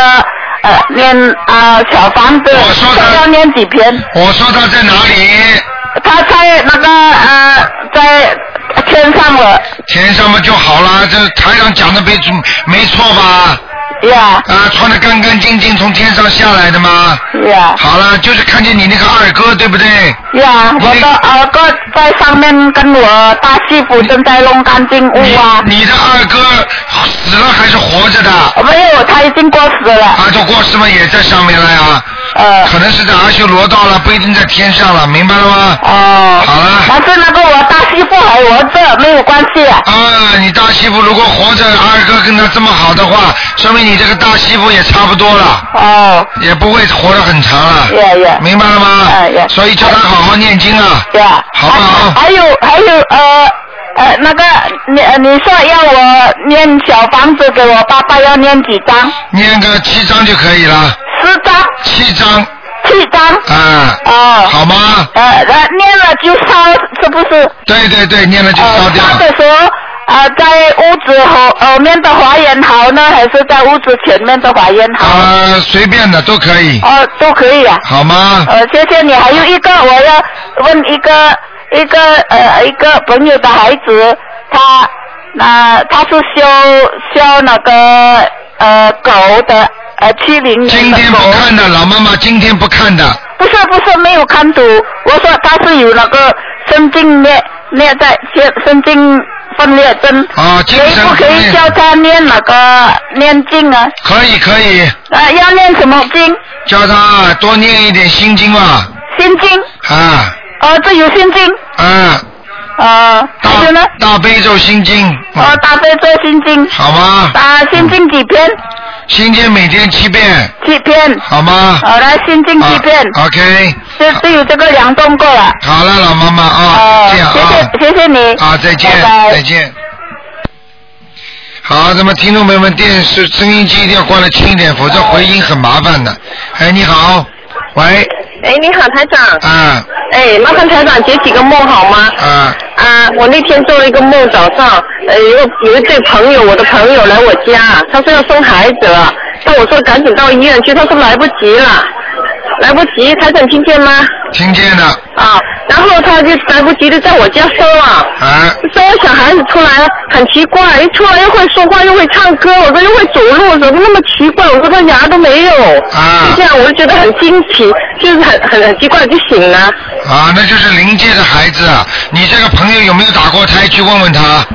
呃念啊、小房子，我说他要念几篇？我说他在哪里？他在那个呃在天上了。天上嘛就好了，这台上讲的没错没错吧？呀。啊，穿的干干净净从天上下来的吗？呀。好了，就是看见你那个二哥，对不对？呀，我的二哥在上面跟我大媳妇正在弄干净屋啊。你的二哥死了还是活着的？没有，他已经过世了。啊，就过世了，也在上面了呀。呃。可能是在阿修罗道了，不一定在天上了，明白了吗？哦。好了。但是那个我大媳妇还活着，没有关系啊。啊，你大媳妇如果活着，二哥跟他这么好的话，说明你这个大媳妇也差不多了。哦。也不会活得很长了。呀呀。明白了吗？哎呀。所以叫他好好念经啊。呀。好不好？还有还有呃呃那个你呃你说要我念小房子给我爸爸要念几张？念个七张就可以了。十张。七张。啊。哦。好吗？呃，呃念了就烧，是不是？对对对，念了就烧掉。烧的时候，啊，在屋子后后面的花园好呢，还是在屋子前面的花园好？啊，随便的都可以。哦，都可以啊。好吗？呃，谢谢你。还有一个，我要问一个一个呃一个朋友的孩子，他那、他是修修那个呃狗的呃七零年今天不看的，老妈妈今天不看的。不是不是没有看图，我说他是有那个神经裂裂在神神经分裂症，啊，精神可以不可以教他念那个念经啊？可以可以，啊，要念什么经？教他多念一点心经吧。心经。啊哦，这有心经。啊，啊，还有呢？大悲咒心经。哦，大悲咒心经。好吗？啊，心经几篇？心经每天七遍。七篇。好吗？好，来心经七篇。OK，这只有这个两动过了。好了，老妈妈啊，哦这样啊。谢谢谢谢你。啊，再见，拜拜再见。好，那么听众朋友们，电视收音机一定要关的轻一点，否则回音很麻烦的。哎，你好，喂，哎，你好，台长。啊。哎，麻烦台长解几个梦好吗？啊。啊，我那天做了一个梦，早上，呃，有有一对朋友，我的朋友来我家，他说要生孩子了，但我说赶紧到医院去，他说来不及了。来不及，台长听见吗？听见了。啊，然后他就来不及的在我家收了。啊。生个小孩子出来很奇怪，一出来又会说话又会唱歌，我说又会走路，怎么那么奇怪？我说他牙都没有。啊。就这样，我就觉得很惊奇，就是很很很奇怪就醒了。啊，那就是灵界的孩子。你这个朋友有没有打过胎？去问问他。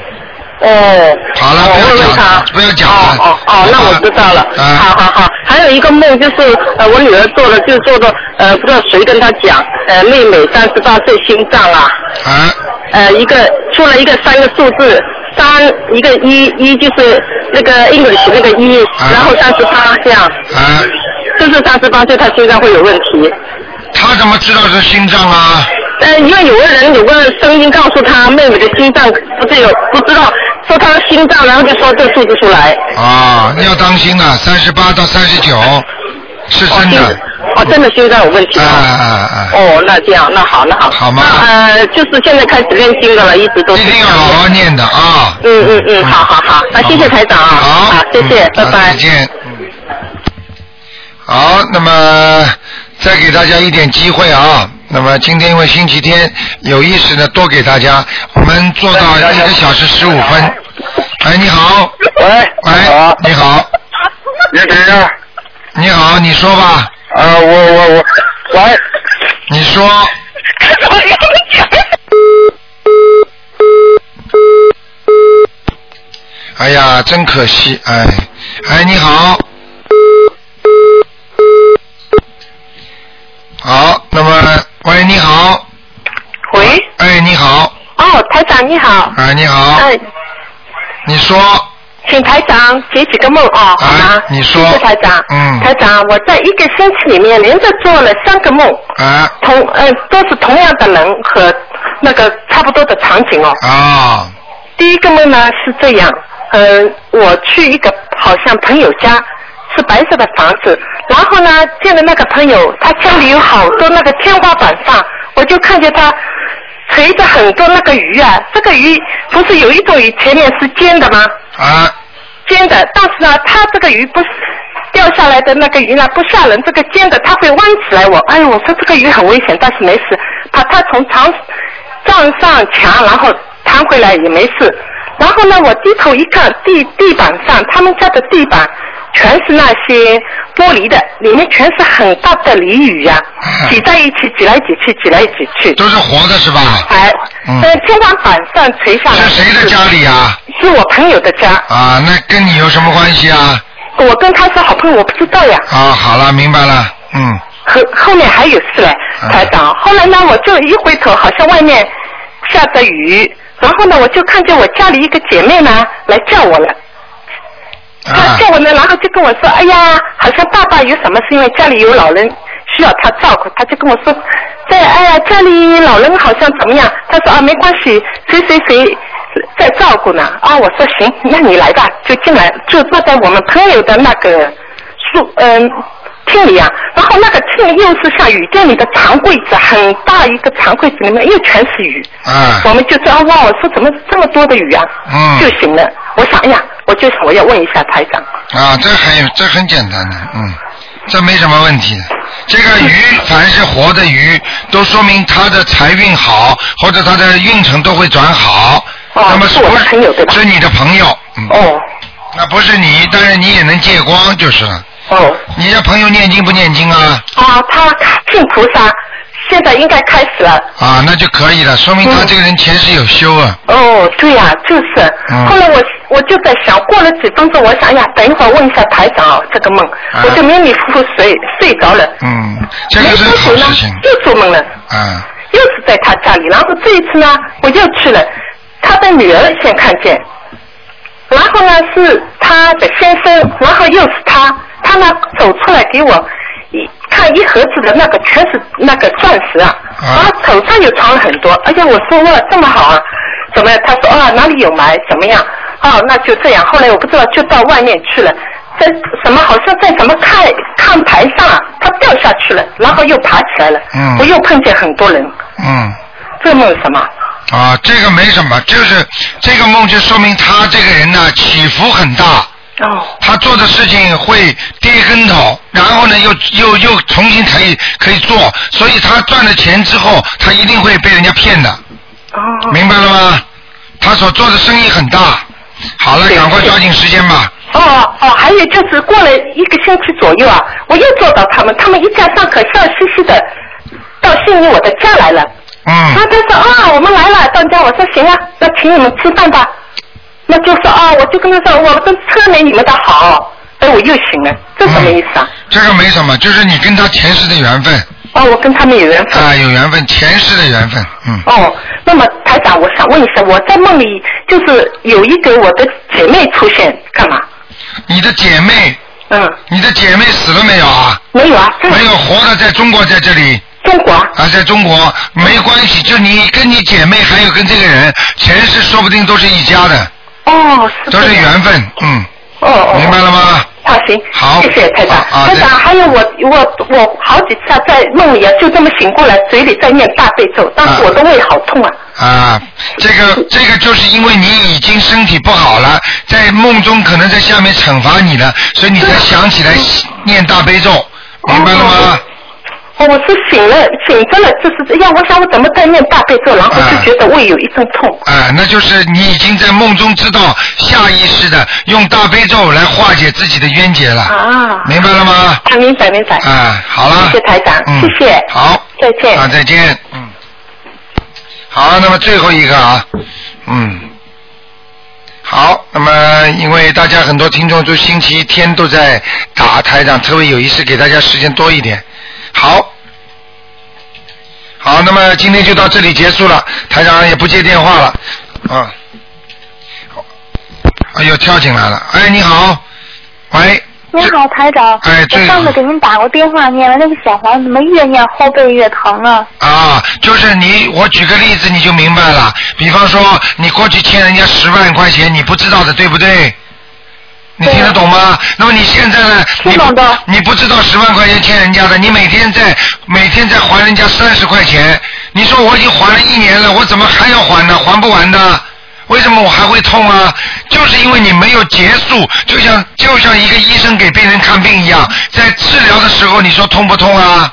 哦。好了，不要讲，不要讲了。哦哦，那我知道了。好好好，还有一个梦就是呃，我女儿做的，就是做的呃，不知道谁跟她讲，呃，妹妹三十八岁心脏啊。啊。呃，一个出了一个三个数字，三一个一一就是那个 English 那个一，然后三十八这样。啊。就是三十八岁，她心脏会有问题。他怎么知道是心脏啊？呃，因为有个人有个声音告诉他妹妹的心脏不是有不知道说他的心脏，然后就说这数字出来。啊，你要当心了，三十八到三十九是真的。哦，真的心脏有问题。啊啊啊！哦，那这样，那好，那好。好吗？呃，就是现在开始练经的了，一直都。一定要好好念的啊！嗯嗯嗯，好好好，那谢谢台长啊。好，谢谢，拜拜。再见。嗯。好，那么再给大家一点机会啊。那么今天因为星期天，有意识的多给大家，我们做到一个小时十五分。哎，你好。喂。喂。你好。你谁呀？你好，你说吧。啊，我我我，喂。你说。哎呀，真可惜，哎，哎，你好。好，那么，喂，你好。喂。哎，你好。哦，台长你好。哎，你好。哎，你说。请台长解几个梦哦，好吗？你说。谢谢台长。嗯。台长，我在一个星期里面连着做了三个梦。啊。同呃都是同样的人和那个差不多的场景哦。啊。第一个梦呢是这样，嗯、我去一个好像朋友家，是白色的房子，然后呢见了那个朋友，他家里有好多那个天花板上，我就看见他垂着很多那个鱼啊，这个鱼不是有一种鱼前面是尖的吗？啊。尖的，但是呢，它这个鱼不是掉下来的那个鱼呢不吓人，这个尖的它会弯起来我，哎呦，我说这个鱼很危险，但是没事，把它从床撞上墙，然后弹回来也没事。然后呢，我低头一看，地地板上他们家的地板全是那些玻璃的，里面全是很大的鲤鱼呀、挤在一起，挤来挤去，挤来挤去。都是活的是吧？哎，嗯在天花板上垂下来。是谁的家里啊？是我朋友的家。啊，那跟你有什么关系啊？我跟他是好朋友，我不知道呀。啊，好了，明白了，嗯。后后面还有事嘞，台长。后来呢，我就一回头，好像外面下着雨，然后呢，我就看见我家里一个姐妹呢来叫我了。她叫我呢，然后就跟我说：“哎呀，好像爸爸有什么事，因为家里有老人需要他照顾。”他就跟我说：“在哎呀，家里老人好像怎么样？”他说：“啊，没关系，谁谁谁在照顾呢。”啊，我说：“行，那你来吧。”就进来，就坐在我们朋友的那个树嗯。厅里啊，然后那个厅又是像雨店里的长柜子，很大一个长柜子里面又全是雨。啊。我们就说啊哇，我说怎么这么多的雨啊？嗯就行了。我想，哎呀，我就想我要问一下台长。啊，这很这很简单的，嗯，这没什么问题的。这个鱼，凡是活的鱼，都说明它的财运好，或者它的运程都会转好。那么是我的朋友对吧？是你的朋友。嗯、哦。那不是你，但是你也能借光就是了。哦。你的朋友念经不念经啊？啊，他信菩萨，现在应该开始了。啊，那就可以了，说明他这个人前世有修啊。哦，对呀、就是。嗯后来我我就在想，过了几分钟，我想哎呀，等一会儿问一下台长哦，这个梦，我就迷迷糊糊睡睡着了。嗯，这个是没多久呢好事情。，又做梦了。啊。又是在他家里，然后这一次呢，我又去了，他的女儿先看见，然后呢是他的先生，然后又是他，他呢走出来给我一看一盒子的那个全是那个钻石啊，然后手上又藏了很多，而且我说哇这么好啊，怎么？他说啊哪里有埋怎么样？哦那就这样，后来我不知道就到外面去了。在什么好像在什么看看台上啊，他掉下去了，然后又爬起来了。嗯我又碰见很多人，嗯。这梦什么？啊，这个没什么，就是这个梦就说明他这个人呢起伏很大。哦。他做的事情会跌跟头，然后呢又又又重新可以可以做，所以他赚了钱之后，他一定会被人家骗的。哦。明白了吗？他所做的生意很大。好了，赶快抓紧时间吧。哦哦，还有就是过了一个星期左右啊，我又做到他们，他们一家三口笑嘻嘻的到悉尼我的家来了。嗯。然后他说啊，我们来了，到家，我说行啊，那请你们吃饭吧。那就说啊，我就跟他说，我的车没你们的好，哎，我又醒了，这什么意思啊？这个没什么，就是你跟他前世的缘分。哦，我跟他们有缘分。啊，有缘分，前世的缘分，嗯。哦，那么台长，我想问一下，我在梦里就是有一个我的姐妹出现，干嘛？你的姐妹。嗯。你的姐妹死了没有啊？没有啊。没有，活的在中国，在这里。中国。啊，在中国没关系，就你跟你姐妹还有跟这个人，前世说不定都是一家的。哦，是都是缘分，嗯。哦哦。明白了吗？好，行，好，谢谢台长。啊台长，还有我我我好几次啊，在梦里啊，就这么醒过来，嘴里在念大悲咒，但是我的胃好痛啊。啊，这个这个就是因为你已经身体不好了，在梦中可能在下面惩罚你了，所以你才想起来念大悲咒，明白了吗？哦，我是醒了，醒着了，就是这样。我想我怎么在念大悲咒，然后就觉得胃有一阵痛。啊，那就是你已经在梦中知道，下意识的用大悲咒来化解自己的冤结了。啊。明白了吗？啊，明白明白。啊，好了。谢谢台长，嗯谢谢。好。再见。啊，再见。嗯。好，那么最后一个啊，嗯。好，那么因为大家很多听众都星期天都在打台长，特别有意思，给大家时间多一点。好，好，那么今天就到这里结束了，台长也不接电话了，啊，哎呦，跳进来了，哎，你好，喂，你好，台长。哎这我上次给您打过电话，念了那个小黄，怎么越念后背越疼啊？啊，就是你，我举个例子你就明白了。比方说，你过去欠人家十万块钱，你不知道的，对不对？你听得懂吗？那么你现在呢？你不你不知道十万块钱欠人家的，你每天在每天在还人家三十块钱，你说我已经还了一年了，我怎么还要还呢？还不完的。为什么我还会痛啊？就是因为你没有结束，就像就像一个医生给病人看病一样，在治疗的时候，你说痛不痛啊？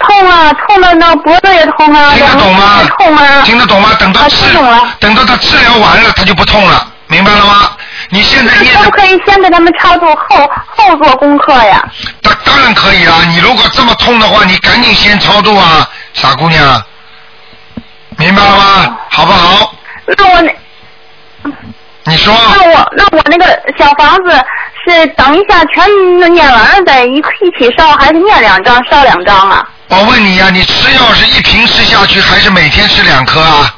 痛啊，痛的呢脖子也痛啊，听得懂吗？痛啊。听得懂吗？等到治等到他治疗完了，他就不痛了，明白了吗？你现在念可不可以先给他们超度后后做功课呀？当当然可以啦，你如果这么痛的话，你赶紧先超度啊，傻姑娘，明白了吗？好不好？那我那你说。那我那我那个小房子是等一下全念完了再一一起烧，还是念两张烧两张啊？我问你呀、你吃药是一瓶吃下去，还是每天吃两颗啊？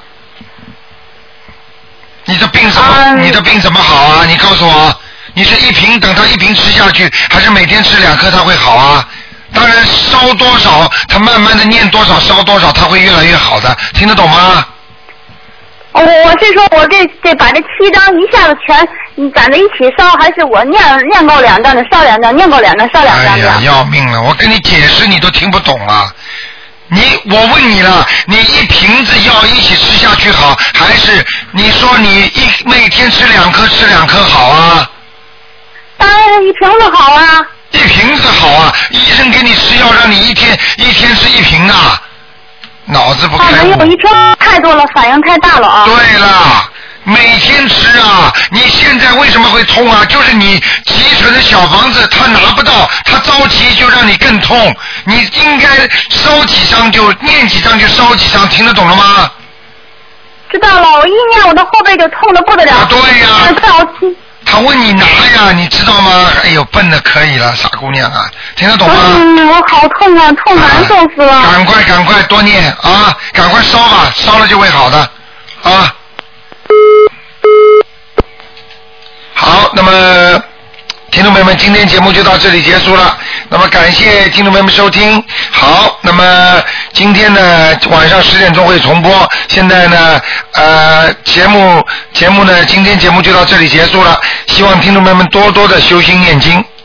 你的病怎么？你的病怎么好啊？你告诉我，你是一瓶等他一瓶吃下去，还是每天吃两颗他会好啊？当然烧多少，他慢慢的念多少烧多少，他会越来越好的，听得懂吗？我我是说，我这这把这七张一下子全嗯攒在一起烧，还是我念念够两张的烧两张，念够两张烧两张哎呀，要命了！我跟你解释你都听不懂啊！你我问你了，你一瓶子药一起吃下去好，还是你说你一每天吃两颗吃两颗好啊？当然一瓶子好啊。一瓶子好啊！医生给你吃药，让你一天一天吃一瓶啊，脑子不啊，开啊。没有一瓶太多了，反应太大了啊。对了，每天吃啊！你现在为什么会痛啊？就是你积存的小房子，他拿不到，他着急就让你更痛。你应该烧几张就念几张就烧几张，听得懂了吗？知道了，我一念我的后背就痛的不得了。啊对呀。他问你拿呀，你知道吗？哎呦，笨的可以了，傻姑娘啊，听得懂吗？嗯，我好痛啊，痛难受死了。赶快赶快多念啊，赶快烧吧，烧了就会好的啊。好，那么听众朋友们，今天节目就到这里结束了。那么感谢听众朋友们收听。好，那么今天呢晚上十点钟会重播。现在呢呃节目节目呢今天节目就到这里结束了。希望听众朋友们多多的修心念经。